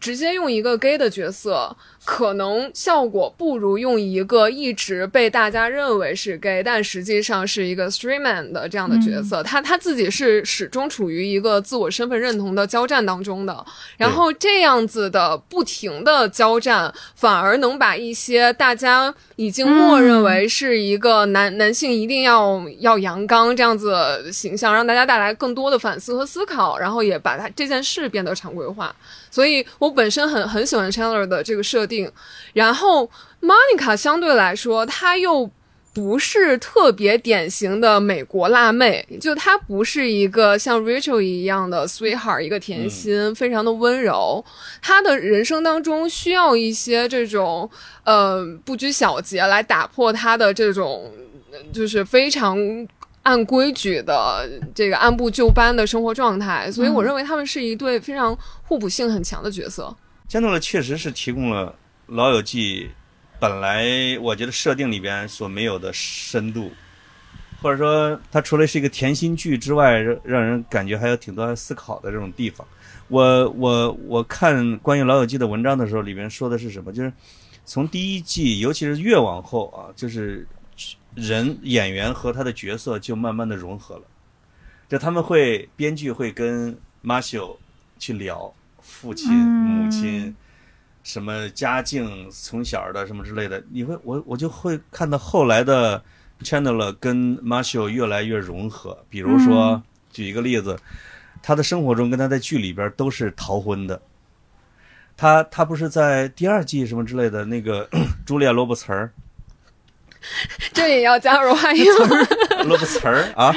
直接用一个 gay 的角色。可能效果不如用一个一直被大家认为是 gay，但实际上是一个 straight man 的这样的角色。他他自己是始终处于一个自我身份认同的交战当中的。然后这样子的不停的交战，反而能把一些大家已经默认为是一个男男性一定要要阳刚这样子形象，让大家带来更多的反思和思考，然后也把他这件事变得常规化。所以我本身很很喜欢 Chandler 的这个设定，然后 Monica 相对来说，她又不是特别典型的美国辣妹，就她不是一个像 Rachel 一样的 sweetheart，一个甜心，非常的温柔。她的人生当中需要一些这种呃不拘小节来打破她的这种就是非常。按规矩的这个按部就班的生活状态，所以我认为他们是一对非常互补性很强的角色。加诺勒确实是提供了《老友记》本来我觉得设定里边所没有的深度，或者说它除了是一个甜心剧之外，让让人感觉还有挺多思考的这种地方。我我我看关于《老友记》的文章的时候，里面说的是什么？就是从第一季，尤其是越往后啊，就是。人演员和他的角色就慢慢的融合了，就他们会编剧会跟马修去聊父亲母亲什么家境从小的什么之类的，你会我我就会看到后来的 Chandler 跟马修越来越融合。比如说举一个例子，他的生活中跟他在剧里边都是逃婚的，他他不是在第二季什么之类的那个 (coughs) 朱莉亚·罗伯茨儿。这也要加入欢迎 (laughs) 罗布词儿啊，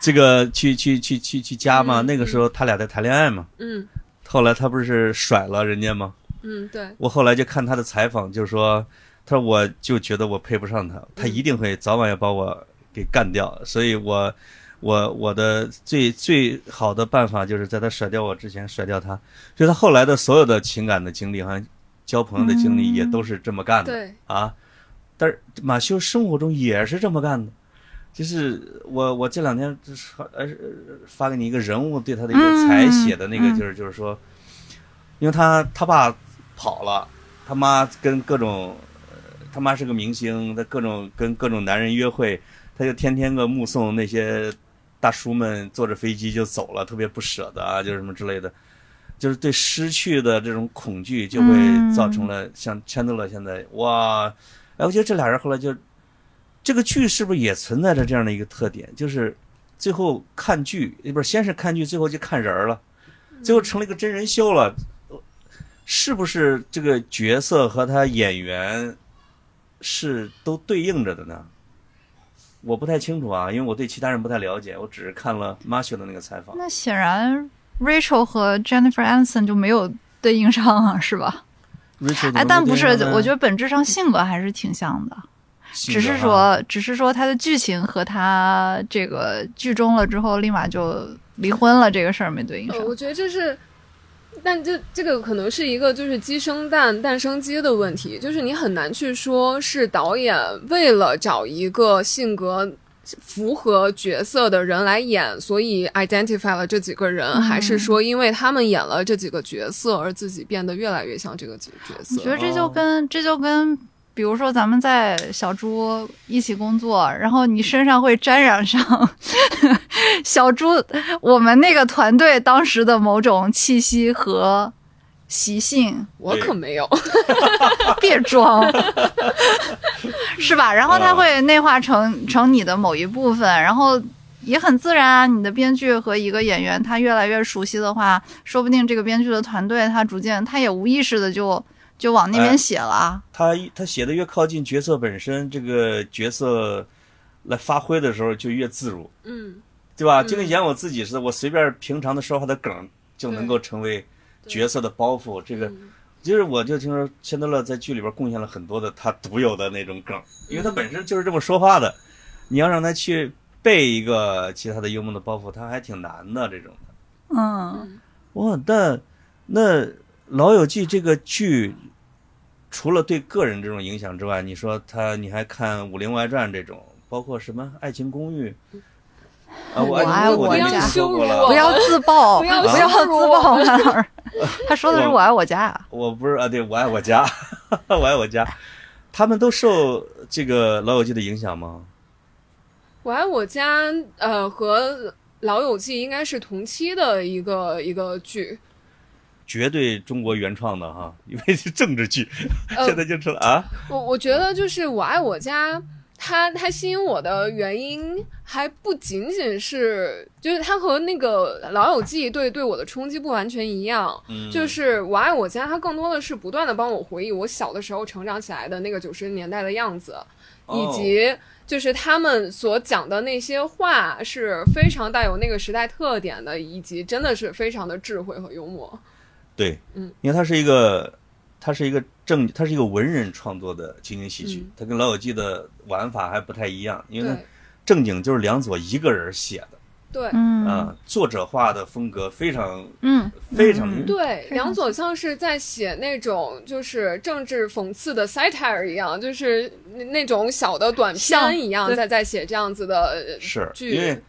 这个去去去去去加嘛？那个时候他俩在谈恋爱嘛。嗯。后来他不是甩了人家吗？嗯，对。我后来就看他的采访，就是说，他说我就觉得我配不上他，他一定会早晚要把我给干掉，所以我我我的最最好的办法就是在他甩掉我之前甩掉他。就他后来的所有的情感的经历，好像交朋友的经历也都是这么干的。对。啊。但是马修生活中也是这么干的，就是我我这两天发呃发给你一个人物对他的一个采写的那个，就是就是说，因为他他爸跑了，他妈跟各种，他妈是个明星，他各种跟各种男人约会，他就天天个目送那些大叔们坐着飞机就走了，特别不舍得啊，(laughs) 就是什么之类的，就是对失去的这种恐惧，就会造成了像钱德勒现在哇。哎，我觉得这俩人后来就这个剧是不是也存在着这样的一个特点？就是最后看剧，不是先是看剧，最后就看人了，最后成了一个真人秀了。是不是这个角色和他演员是都对应着的呢？我不太清楚啊，因为我对其他人不太了解，我只是看了 Marshall 的那个采访。那显然 Rachel 和 Jennifer Aniston 就没有对应上啊，是吧？Rachel 哎，但不是，我觉得本质上性格还是挺像的，只是说，只是说他的剧情和他这个剧终了之后立马就离婚了这个事儿没对应上。我觉得这是。但这这个可能是一个就是鸡生蛋，蛋生鸡的问题，就是你很难去说是导演为了找一个性格符合角色的人来演，所以 identify 了这几个人，还是说因为他们演了这几个角色而自己变得越来越像这个角色？我觉得这就跟这就跟。比如说，咱们在小猪一起工作，然后你身上会沾染上 (laughs) 小猪我们那个团队当时的某种气息和习性。我可没有，(laughs) (laughs) 别装，是吧？然后它会内化成成你的某一部分，然后也很自然啊。你的编剧和一个演员他越来越熟悉的话，说不定这个编剧的团队他逐渐他也无意识的就。就往那边写了。他他写的越靠近角色本身，这个角色来发挥的时候就越自如。嗯，对吧？就跟演我自己似的，我随便平常的说话的梗就能够成为角色的包袱。这个就是我就听说钱德勒在剧里边贡献了很多的他独有的那种梗，因为他本身就是这么说话的。你要让他去背一个其他的幽默的包袱，他还挺难的这种的。嗯，哇，那那《老友记》这个剧。除了对个人这种影响之外，你说他，你还看《武林外传》这种，包括什么《爱情公寓》啊？我爱我家，不要自爆，不要不要自爆，他说的是我爱我家。我不是啊，对我爱我家，(laughs) 我爱我家。他们都受这个《老友记》的影响吗？我爱我家，呃，和《老友记》应该是同期的一个一个剧。绝对中国原创的哈，(laughs) 因为是政治剧，现在就成了啊。我我觉得就是《我爱我家》，它它吸引我的原因还不仅仅是，就是它和那个《老友记》对对我的冲击不完全一样。嗯，就是《我爱我家》，它更多的是不断的帮我回忆我小的时候成长起来的那个九十年代的样子，以及就是他们所讲的那些话是非常带有那个时代特点的，以及真的是非常的智慧和幽默。对，嗯，因为它是一个，它是一个正，它是一个文人创作的情景喜剧，它跟《老友记》的玩法还不太一样，因为正经就是梁左一个人写的，对，嗯，作者化的风格非常，嗯，非常对，梁左像。是在写那种就是政治讽刺的 satire 一样，就是那种小的短片一样，在在写这样子的是剧，因为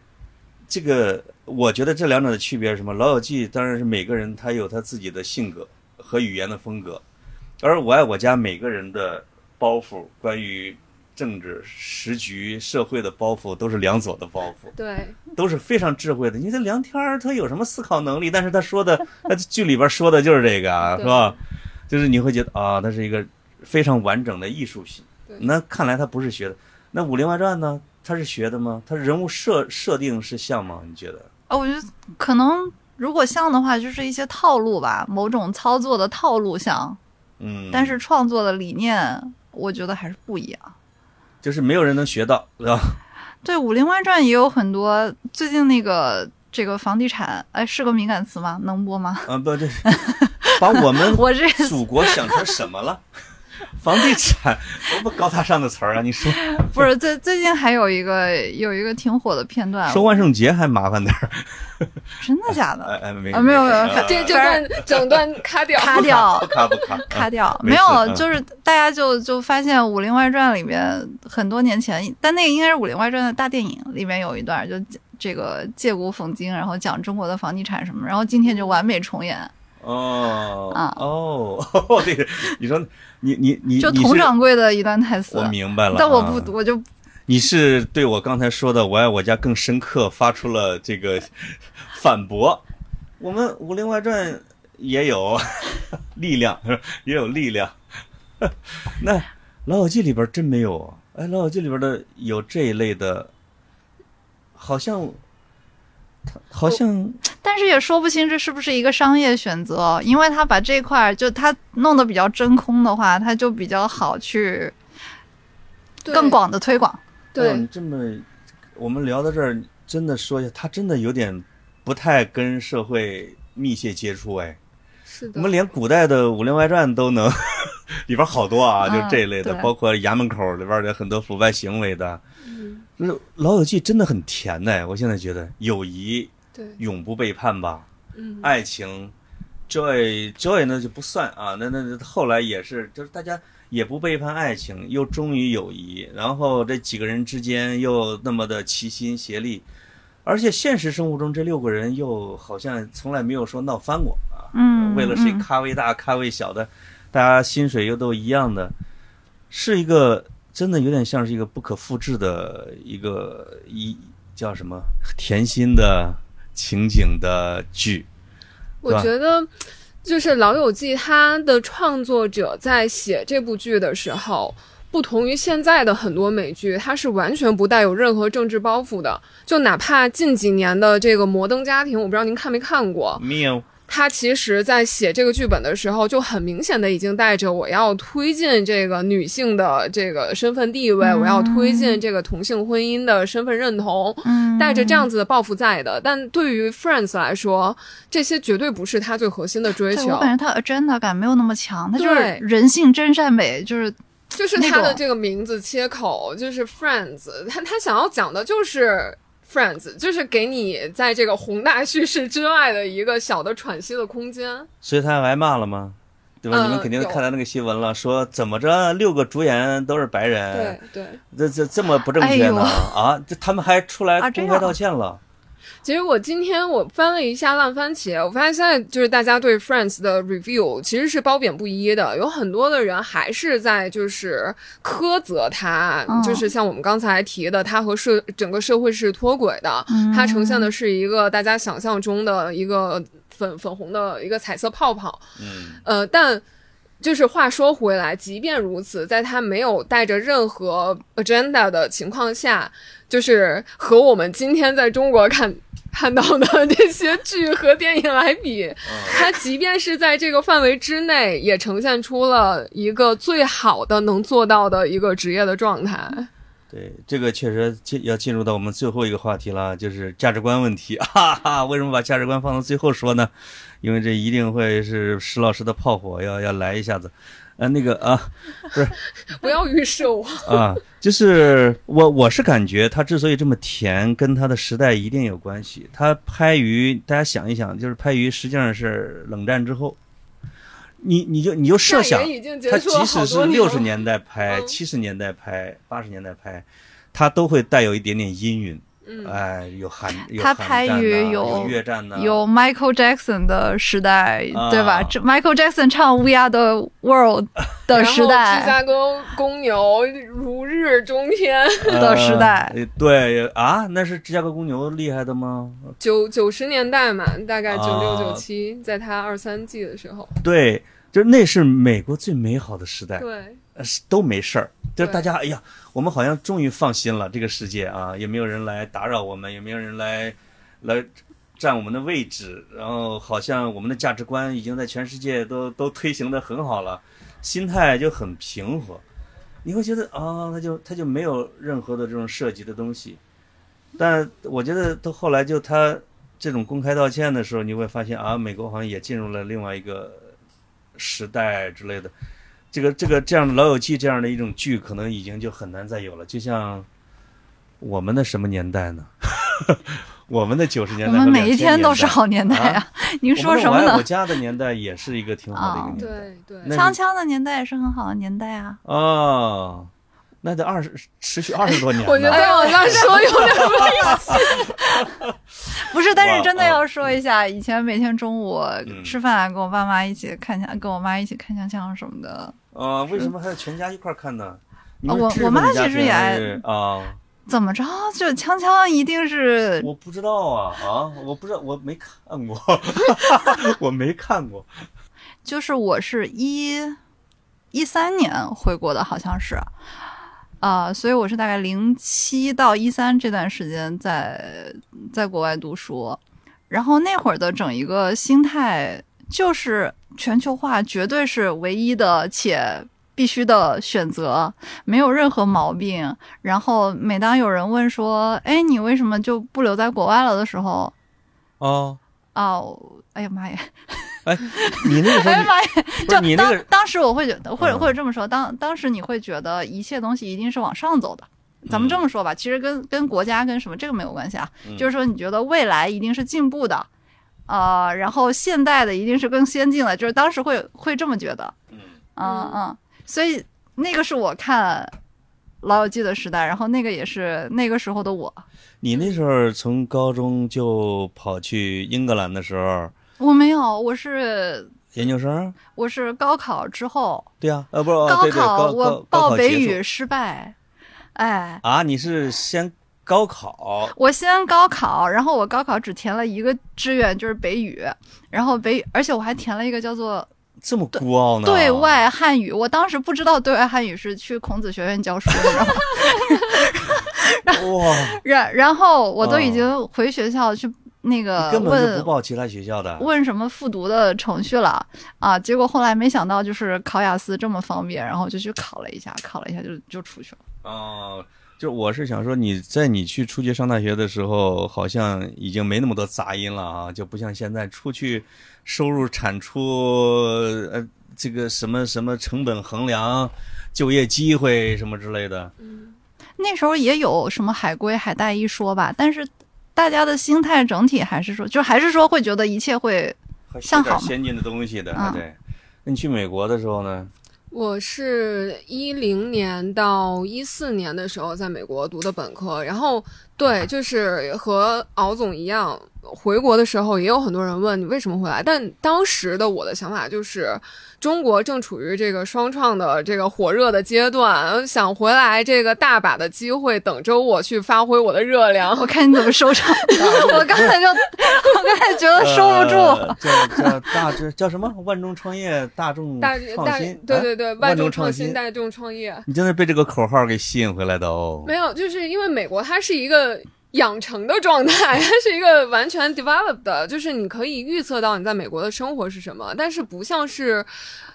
这个。我觉得这两者的区别是什么？《老友记》当然是每个人他有他自己的性格和语言的风格，而我爱我家每个人的包袱，关于政治时局、社会的包袱都是梁左的包袱，对，都是非常智慧的。你这梁天儿他有什么思考能力？但是他说的，他剧里边说的就是这个啊，是吧？就是你会觉得啊，他是一个非常完整的艺术品。那看来他不是学的。那《武林外传》呢？他是学的吗？他人物设设定是像吗？你觉得？啊，我觉得可能如果像的话，就是一些套路吧，某种操作的套路像。嗯。但是创作的理念，我觉得还是不一样。就是没有人能学到，对吧？对，《武林外传》也有很多。最近那个这个房地产，哎，是个敏感词吗？能播吗？啊，不，这把我们 (laughs) 我这祖国想成什么了？房地产多么高大上的词儿啊！你说 (laughs) 不是？最最近还有一个有一个挺火的片段，说万圣节还麻烦点儿，(laughs) 真的假的？哎哎，没有没有没有，这这段整段卡掉卡掉卡不卡 (laughs) 卡掉，没有，就是大家就就发现《武林外传》里面很多年前，但那个应该是《武林外传》的大电影里面有一段，就这个借古讽今，然后讲中国的房地产什么，然后今天就完美重演。哦啊哦，(laughs) 这个你说你你你就佟掌柜的一段台词，我明白了。但我不，我就你是对我刚才说的“我爱我家”更深刻，发出了这个 (laughs) 反驳。我们《武林外传》也有 (laughs) 力量，也有力量。那《老友记》里边真没有啊？哎，《老友记》里边的有这一类的，好像。好像，但是也说不清这是不是一个商业选择，因为他把这块就他弄得比较真空的话，他就比较好去更广的推广。对，这么我们聊到这儿，真的说一下，他真的有点不太跟社会密切接触哎。是的。我们连古代的《武林外传》都能 (laughs) 里边好多啊，就这一类的，包括衙门口里边的很多腐败行为的。就是《老友记》真的很甜呢，我现在觉得友谊对永不背叛吧，嗯，爱情，joy joy 那就不算啊，那那后来也是，就是大家也不背叛爱情，又忠于友谊，然后这几个人之间又那么的齐心协力，而且现实生活中这六个人又好像从来没有说闹翻过啊，嗯，为了谁咖位大咖位小的，大家薪水又都一样的，是一个。真的有点像是一个不可复制的一个一叫什么甜心的情景的剧。我觉得，就是《老友记》它的创作者在写这部剧的时候，不同于现在的很多美剧，它是完全不带有任何政治包袱的。就哪怕近几年的这个《摩登家庭》，我不知道您看没看过。没有。他其实，在写这个剧本的时候，就很明显的已经带着我要推进这个女性的这个身份地位，我要推进这个同性婚姻的身份认同，带着这样子的抱负在的。但对于 Friends 来说，这些绝对不是他最核心的追求。我感觉他 agenda 感没有那么强，他就是人性真善美，就是就是他的这个名字切口就是 Friends，他他想要讲的就是。Friends 就是给你在这个宏大叙事之外的一个小的喘息的空间，所以他挨骂了吗？对吧？你们肯定看到那个新闻了，说怎么着六个主演都是白人，对对，这这这么不正确呢？啊，这他们还出来公开道歉了。其实我今天我翻了一下烂番茄，我发现现在就是大家对 Friends 的 review 其实是褒贬不一的，有很多的人还是在就是苛责他，就是像我们刚才提的，它和社整个社会是脱轨的，它呈现的是一个大家想象中的一个粉粉红的一个彩色泡泡，嗯，呃，但。就是话说回来，即便如此，在他没有带着任何 agenda 的情况下，就是和我们今天在中国看看到的这些剧和电影来比，他即便是在这个范围之内，也呈现出了一个最好的能做到的一个职业的状态。对，这个确实进要进入到我们最后一个话题了，就是价值观问题。(laughs) 哈哈，为什么把价值观放到最后说呢？因为这一定会是石老师的炮火，要要来一下子。呃，那个啊，不是，(laughs) 不要预设我啊，就是我我是感觉他之所以这么甜，跟他的时代一定有关系。他拍于大家想一想，就是拍于实际上是冷战之后。你你就你就设想，他即使是六十年代拍、七十年代拍、八十年代拍，他都会带有一点点阴云。嗯，哎，有韩，他拍于有越战呢，有 Michael Jackson 的时代，对吧？这 Michael Jackson 唱 We Are the World (laughs) 的时代，芝加哥公牛如日中天的时代。对啊，那是芝加哥公牛厉害的吗？九九十年代嘛，大概九六九七，在他二三季的时候。对。就那是美国最美好的时代，对，都没事儿，就是大家，哎呀，我们好像终于放心了，这个世界啊，也没有人来打扰我们，也没有人来来占我们的位置，然后好像我们的价值观已经在全世界都都推行的很好了，心态就很平和，你会觉得啊，他就他就没有任何的这种涉及的东西，但我觉得到后来就他这种公开道歉的时候，你会发现啊，美国好像也进入了另外一个。时代之类的，这个这个这样的《老友记》这样的一种剧，可能已经就很难再有了。就像我们的什么年代呢？(laughs) 我们的九十年代，我们每一天都是好年代啊！(laughs) 您说什么呢？我家的年代也是一个挺好的一个年代，对对。锵锵的年代也是很好的年代啊！哦。那得二十持续二十多年，(laughs) 我觉得再往下说有点危险。不是，但是真的要说一下，以前每天中午吃饭，跟我爸妈一起看枪《跟我妈一起看《枪枪》什么的。啊，为什么还要全家一块看呢？我我妈其实也爱啊。怎么着？就《锵锵》一定是？我不知道啊啊！我不知道，我没看过，(laughs) 我没看过。就是我是一一三年回国的，好像是。啊，所以我是大概零七到一三这段时间在在国外读书，然后那会儿的整一个心态就是全球化绝对是唯一的且必须的选择，没有任何毛病。然后每当有人问说：“哎，你为什么就不留在国外了？”的时候，哦哦，哎呀妈呀！哎，你那个时候，哎呀妈呀！就你那个当当时我会觉得，或者嗯或者这么说，当当时你会觉得一切东西一定是往上走的。咱们这么说吧，其实跟跟国家跟什么这个没有关系啊，嗯就是说你觉得未来一定是进步的，呃，然后现代的一定是更先进的，就是当时会会这么觉得，嗯嗯嗯，所以那个是我看《老友记》的时代，然后那个也是那个时候的我，你那时候从高中就跑去英格兰的时候，我没有，我是研究生？我是高考之后，对呀、呃，不高考我报北语失败，哎，啊，你是先高考，我先高考，然后我高考只填了一个志愿，就是北语，然后北语，而且我还填了一个叫做这么孤傲呢？对外汉语。我当时不知道对外汉语是去孔子学院教书，你知道吗？哇，然 (laughs) 然后我都已哦经回学校去那个你根本就不报其他学校的。问什么复读的程序了啊，结果后来没想到就是考雅思这么方便，然后就去考了一下，考了一下就就出去了。哦，就我是想说，你在你去出去上大学的时候，好像已经没那么多杂音了啊，就不像现在出去收入产出，呃，这个什么什么成本衡量、就业机会什么之类的。那时候也有什么海归、海带一说吧，但是大家的心态整体还是说，就还是说会觉得一切会向好先进的东西的，嗯对。那你去美国的时候呢？我是一零年到一四年的时候在美国读的本科，然后对，就是和敖总一样，回国的时候也有很多人问你为什么回来，但当时的我的想法就是，中国正处于这个双创的这个火热的阶段，想回来这个大把的机会等着我去发挥我的热量。我看你怎么收场。(laughs) 我刚才就，(laughs) 我刚才觉得收不住。呃叫叫大致叫什么？万众创业，大众大对对对，万众创新，大众创业。你真的被这个口号给吸引回来的哦。没有，就是因为美国它是一个养成的状态，(laughs) 它是一个完全 develop 的，就是你可以预测到你在美国的生活是什么，但是不像是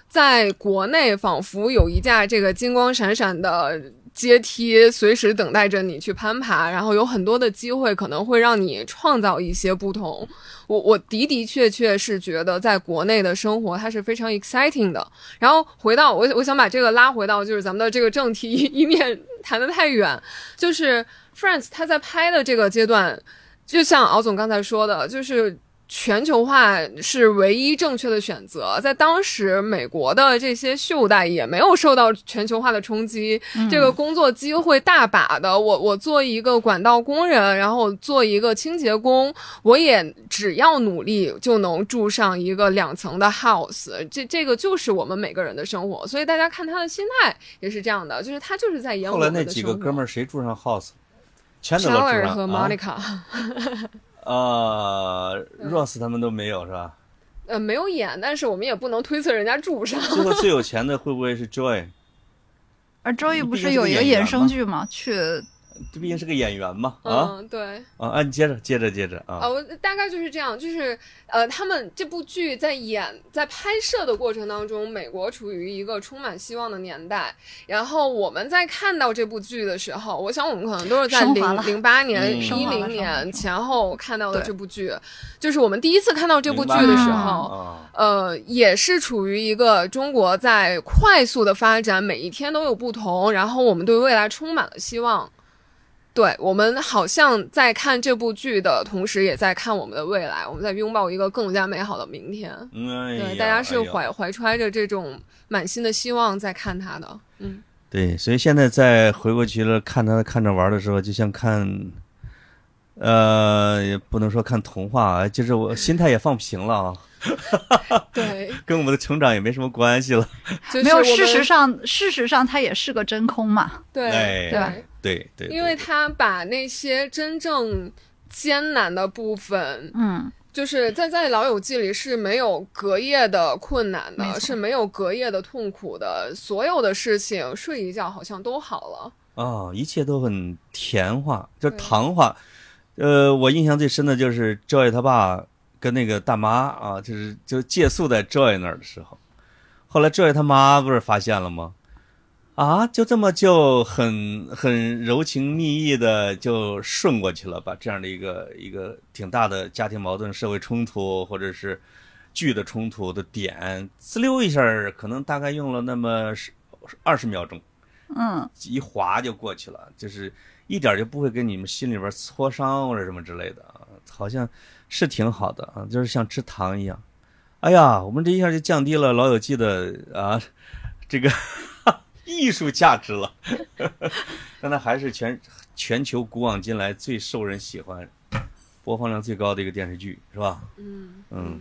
在国内，仿佛有一架这个金光闪闪的。阶梯随时等待着你去攀爬，然后有很多的机会可能会让你创造一些不同。我我的的确确是觉得在国内的生活它是非常 exciting 的。然后回到我我想把这个拉回到就是咱们的这个正题，(laughs) 以免谈得太远。就是 Friends 他在拍的这个阶段，就像敖总刚才说的，就是。全球化是唯一正确的选择，在当时美国的这些秀带也没有受到全球化的冲击，嗯这个工作机会大把的。我我做一个管道工人，然后做一个清洁工，我也只要努力就能住上一个两层的 house。这这个就是我们每个人的生活，所以大家看他的心态也是这样的，就是他就是在演我后来那几个哥们儿谁住上 house？全都住 Chandler 上和啊 Monica，、(laughs) 呃，Rose 他们都没有是吧？呃，没有演，但是我们也不能推测人家住不上。最后最有钱的会不会是 Joy？而 Joy 不是有一个衍生剧吗？去这毕竟是个演员嘛啊嗯，对。啊啊！你接着接着接着啊！啊，我大概就是这样，就是呃，他们这部剧在演在拍摄的过程当中，美国处于一个充满希望的年代。然后我们在看到这部剧的时候，我想我们可能都是在零零八年、嗯一零年前后看到的这部剧，就是我们第一次看到这部剧的时嗯候。啊，呃，也是处于一个中国在快速的发展，每一天都有不同，然后我们对未来充满了希望。对我们好像在看这部剧的同时，也在看我们的未来，我们在拥抱一个更加美好的明天。嗯哎对，大家是哎怀怀揣着这种满心的希望在看它的。嗯，对，所以现在再回过去了看他看着玩的时候，就像看，呃，也不能说看童话啊，就是我 (laughs) 心态也放平了啊，对，(laughs) 跟我们的成长也没什么关系了。就是没有，事实上，事实上它也是个真空嘛。对哎对，对对，因为他把那些真正艰难的部分嗯，就是在在《老友记》里是没有隔夜的困难的，没是没有隔夜的痛苦的，所有的事情睡一觉好像都好了。啊，一切都很甜化，就糖化。呃，我印象最深的就是 Joy 他爸跟那个大妈啊，就是就借宿在 Joy 那儿的时候，后来 Joy 他妈不是发现了吗？啊，就这么就很很柔情蜜意的就顺过去了，把这样的一个一个挺大的家庭矛盾、社会冲突或者是剧的冲突的点，滋溜一下，可能大概用了那么十二十秒钟，嗯，一划就过去了，就是一点就不会跟你们心里边挫伤或者什么之类的啊，好像是挺好的啊，就是像吃糖一样。哎呀，我们这一下就降低了《老友记》的啊这个。艺术价值了，(laughs) 但它还是全全球古往今来最受人喜欢、播放量最高的一个电视剧，是吧？嗯嗯，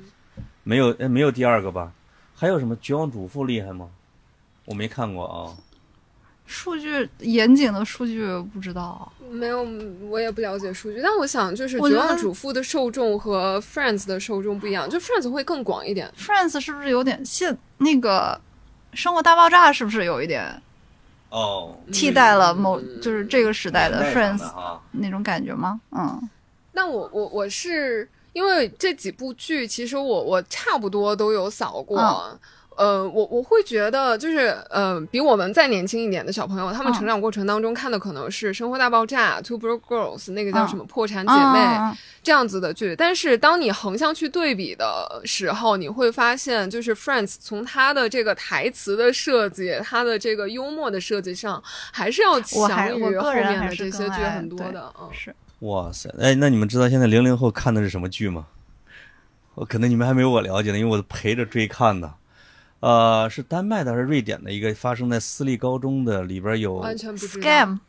没有哎，没有第二个吧？还有什么《绝望主妇》厉害吗？我没看过啊。数据严谨的数据不知道，没有，我也不了解数据。但我想，就是《绝望主妇》的受众和《Friends》的受众不一样，就《Friends》会更广一点。《Friends》是不是有点现那个？生活大爆炸是不是有一点哦替代了某就是这个时代的 Friends 那种感觉吗？嗯，那我我我是因为这几部剧，其实我我差不多都有扫过。呃，我我会觉得就是呃，比我们再年轻一点的小朋友，他们成长过程当中看的可能是《生活大爆炸》《Two Broke Girls》那个叫什么《破产姐妹》这样子的剧。但是当你横向去对比的时候，你会发现，就是《Friends》从它的这个台词的设计、它的这个幽默的设计上，还是要强于后面的这些剧很多的。嗯，是。哇塞，哎，那你们知道现在零零后看的是什么剧吗？我可能你们还没有我了解呢，因为我陪着追看的。呃，是丹麦的还是瑞典的一个发生在私立高中的里边有 scam，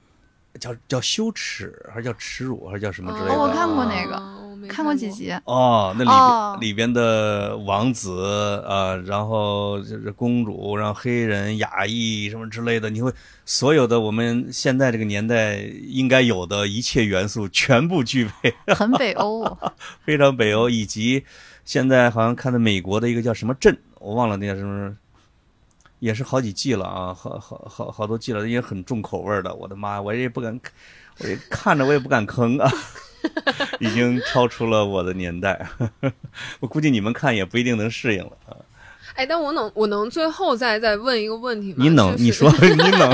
叫叫羞耻还是叫耻辱还是叫什么之类的？我看过那个，看过几集。哦，那里边里边的王子啊，然后就是公主，然后黑人、亚裔什么之类的，你会所有的我们现在这个年代应该有的一切元素全部具备，很北欧，(laughs) 非常北欧，以及现在好像看的美国的一个叫什么镇。我忘了那个什么，也是好几季了啊，好好好好多季了，也很重口味的。我的妈，我也不敢，我看着我也不敢吭啊，(laughs) 已经超出了我的年代。(laughs) 我估计你们看也不一定能适应了啊。哎，但我能，我能最后再再问一个问题吗？你能，你说，(laughs) 你能。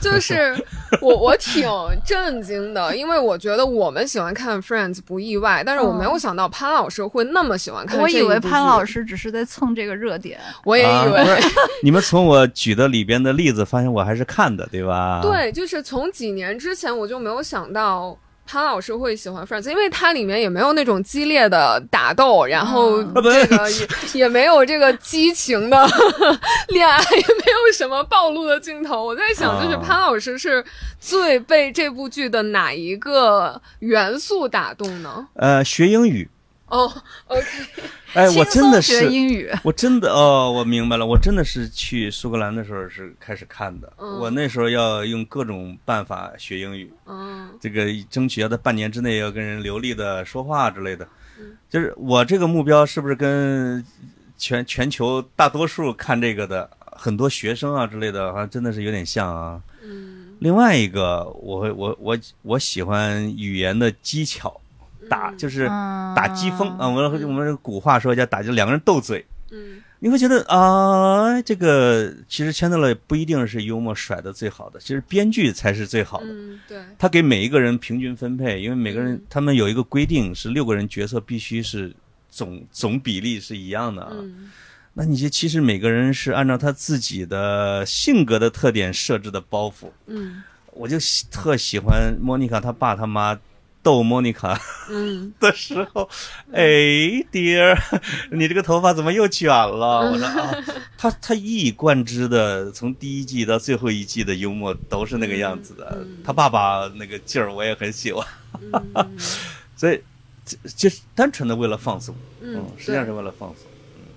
就是我，我挺震惊的，因为我觉得我们喜欢看 Friends 不意外，但是我没有想到潘老师会那么喜欢看。我以为潘老师只是在蹭这个热点，我也以为。你们从我举的里边的例子发现我还是看的，对吧？对，就是从几年之前我就没有想到。潘老师会喜欢 Friends，因为它里面也没有那种激烈的打斗，然后这个也也没有这个激情的 (laughs) 恋爱，也没有什么暴露的镜头。我在想，就是潘老师是最被这部剧的哪一个元素打动呢？呃，学英语。哦，OK。(laughs) 哎，我真的是，英语，(laughs) 我真的哦，我明白了，我真的是去苏格兰的时候是开始看的。我那时候要用各种办法学英语，嗯，这个争取要在半年之内要跟人流利的说话之类的。就是我这个目标是不是跟全全球大多数看这个的很多学生啊之类的，好像真的是有点像啊。嗯。另外一个，我我我我喜欢语言的技巧。打就是打机锋啊！我们我们古话说叫打，就两个人斗嘴。嗯，你会觉得啊，这个其实圈到了不一定是幽默甩的最好的，其实编剧才是最好的。嗯，对。他给每一个人平均分配，因为每个人他们有一个规定是六个人角色必须是总总比例是一样的啊。嗯。那你其实每个人是按照他自己的性格的特点设置的包袱。嗯。我就特喜欢莫妮卡他爸他妈。逗莫妮卡的时候，哎，dear，你这个头发怎么又卷了？我说啊，他他一以贯之的，从第一季到最后一季的幽默都是那个样子的。他爸爸那个劲儿我也很喜欢，(laughs) 所以就就是单纯的为了放松，嗯，实际上是为了放松，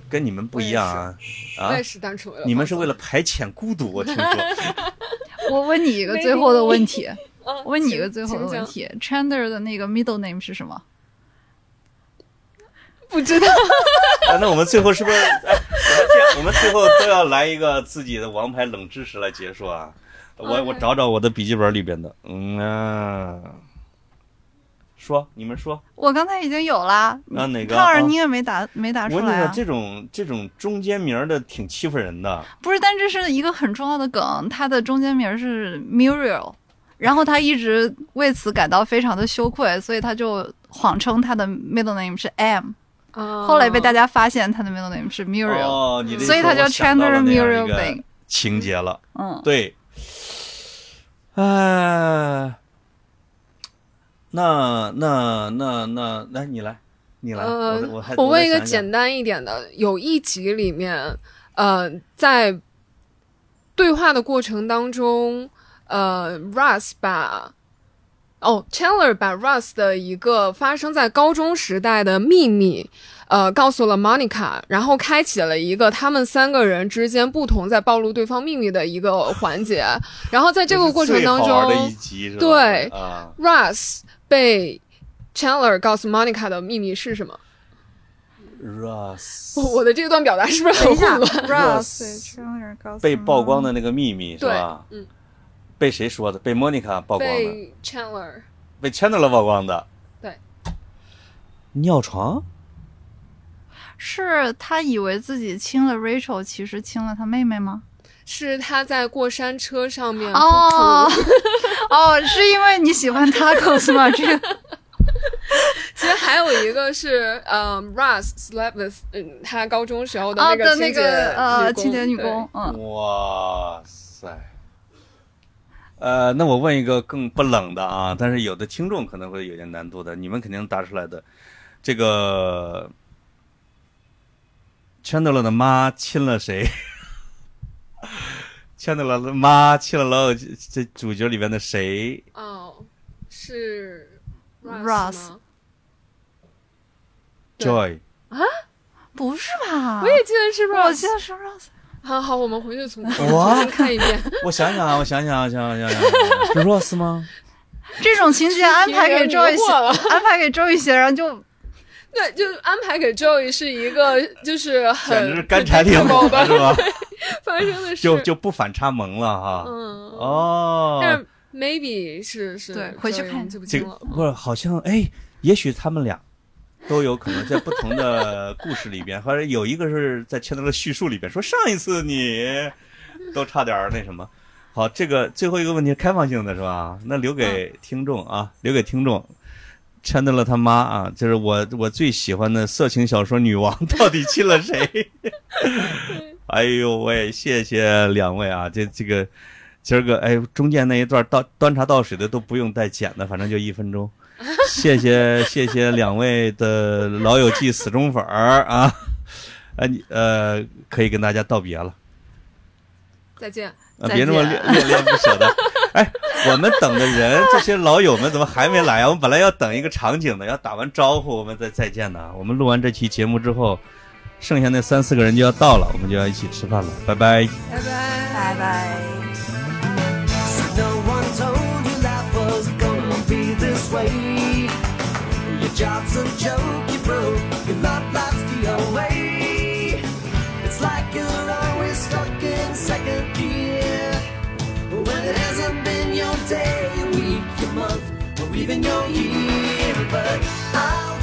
跟你们不一样啊，啊，我也是单纯为了，你们是为了排遣孤独，我听说。(laughs) 我问你一个最后的问题。(laughs) 问你一个最后的问题，Chandler 的那个 middle name 是什么？(laughs) 不知道。那我们最后是不是？我们我们最后都要来一个自己的王牌冷知识来结束啊？我我找找我的笔记本里边的，嗯啊，说你们说，我刚才已经有了，那哪个？看儿你也没答没答出来啊？这种这种中间名的挺欺负人的。不是，但这是一个很重要的梗，它的中间名是 Muriel，然后他一直为此感到非常的羞愧，所以他就谎称他的 middle name 是 M。后来被大家发现他的 middle name 是 Muriel，所以他叫 Chandler Muriel Bing。情节了，嗯，对。哎，那那那那来，你来，你来。呃，我我问一个简单一点的，有一集里面，呃，在对话的过程当中，呃，Russ 把哦，Chandler 把 Russ 的一个发生在高中时代的秘密。呃，告诉了 Monica，然后开启了一个他们三个人之间不同在暴露对方秘密的一个环节。然后在这个过程当中，对，Russ 被 Chandler 告诉 Monica 的秘密是什么？Russ，我的这段表达是不是很混乱？Russ 被曝光的那个秘密是吧？嗯，被谁说的？被 Monica 曝光的。被 Chandler，被 Chandler 曝光的。对，尿床。是他以为自己亲了 Rachel，其实亲了他妹妹吗？是他在过山车上面哦 (laughs) 哦，是因为你喜欢 tacos 吗？这个其实还有一个是，嗯，Russ slept with，嗯，他高中时候的那个那个呃清洁女工，嗯，哇塞，呃，那我问一个更不冷的啊，但是有的听众可能会有点难度的，你们肯定答出来的，这个。Chandler 的妈亲了谁？(laughs) Chandler 的妈亲了老友这主角里边的谁？哦，是 Ross。Joy 啊？不是吧？我也记得是 Ross，我记得是 Ross。好好，我们回去重新看一遍。(laughs) 我想想啊，我想想啊，想想想想，是 Rose (laughs) 吗？这种情节安排给 Joy 写，(laughs) 安排给 Joy 写，然后就。对，就安排给 Joey 是一个，就是很干柴烈火的是吧？发生的就就不反差萌了哈。嗯哦，但是 maybe 是是对，回去看记不清了。不是，好像哎，也许他们俩都有可能在不同的故事里边，或者有一个是在前头的叙述里边说上一次你都差点那什么。好，这个最后一个问题开放性的是吧？那留给听众啊，留给听众。牵到了他妈啊，就是我我最喜欢的色情小说女王到底亲了谁？(laughs) 哎呦喂，谢谢两位啊，这这个今儿个哎中间那一段倒端茶倒水的都不用带剪的，反正就一分钟。(laughs) 谢谢谢谢两位的老友记死忠粉儿啊，呃你呃可以跟大家道别了，再见。啊，别那么恋恋恋不舍的。哎，我们等的人，这些老友们怎么还没来啊？我们本来要等一个场景的，要打完招呼我们再再见呢。我们录完这期节目之后，剩下那三四个人就要到了，我们就要一起吃饭了。拜拜，拜拜，拜拜。Jobs Johnson joke you broke. Your love lies to your way. It's like you're always stuck in second gear. When it hasn't been your day, your week, your month, or even your year. But I'll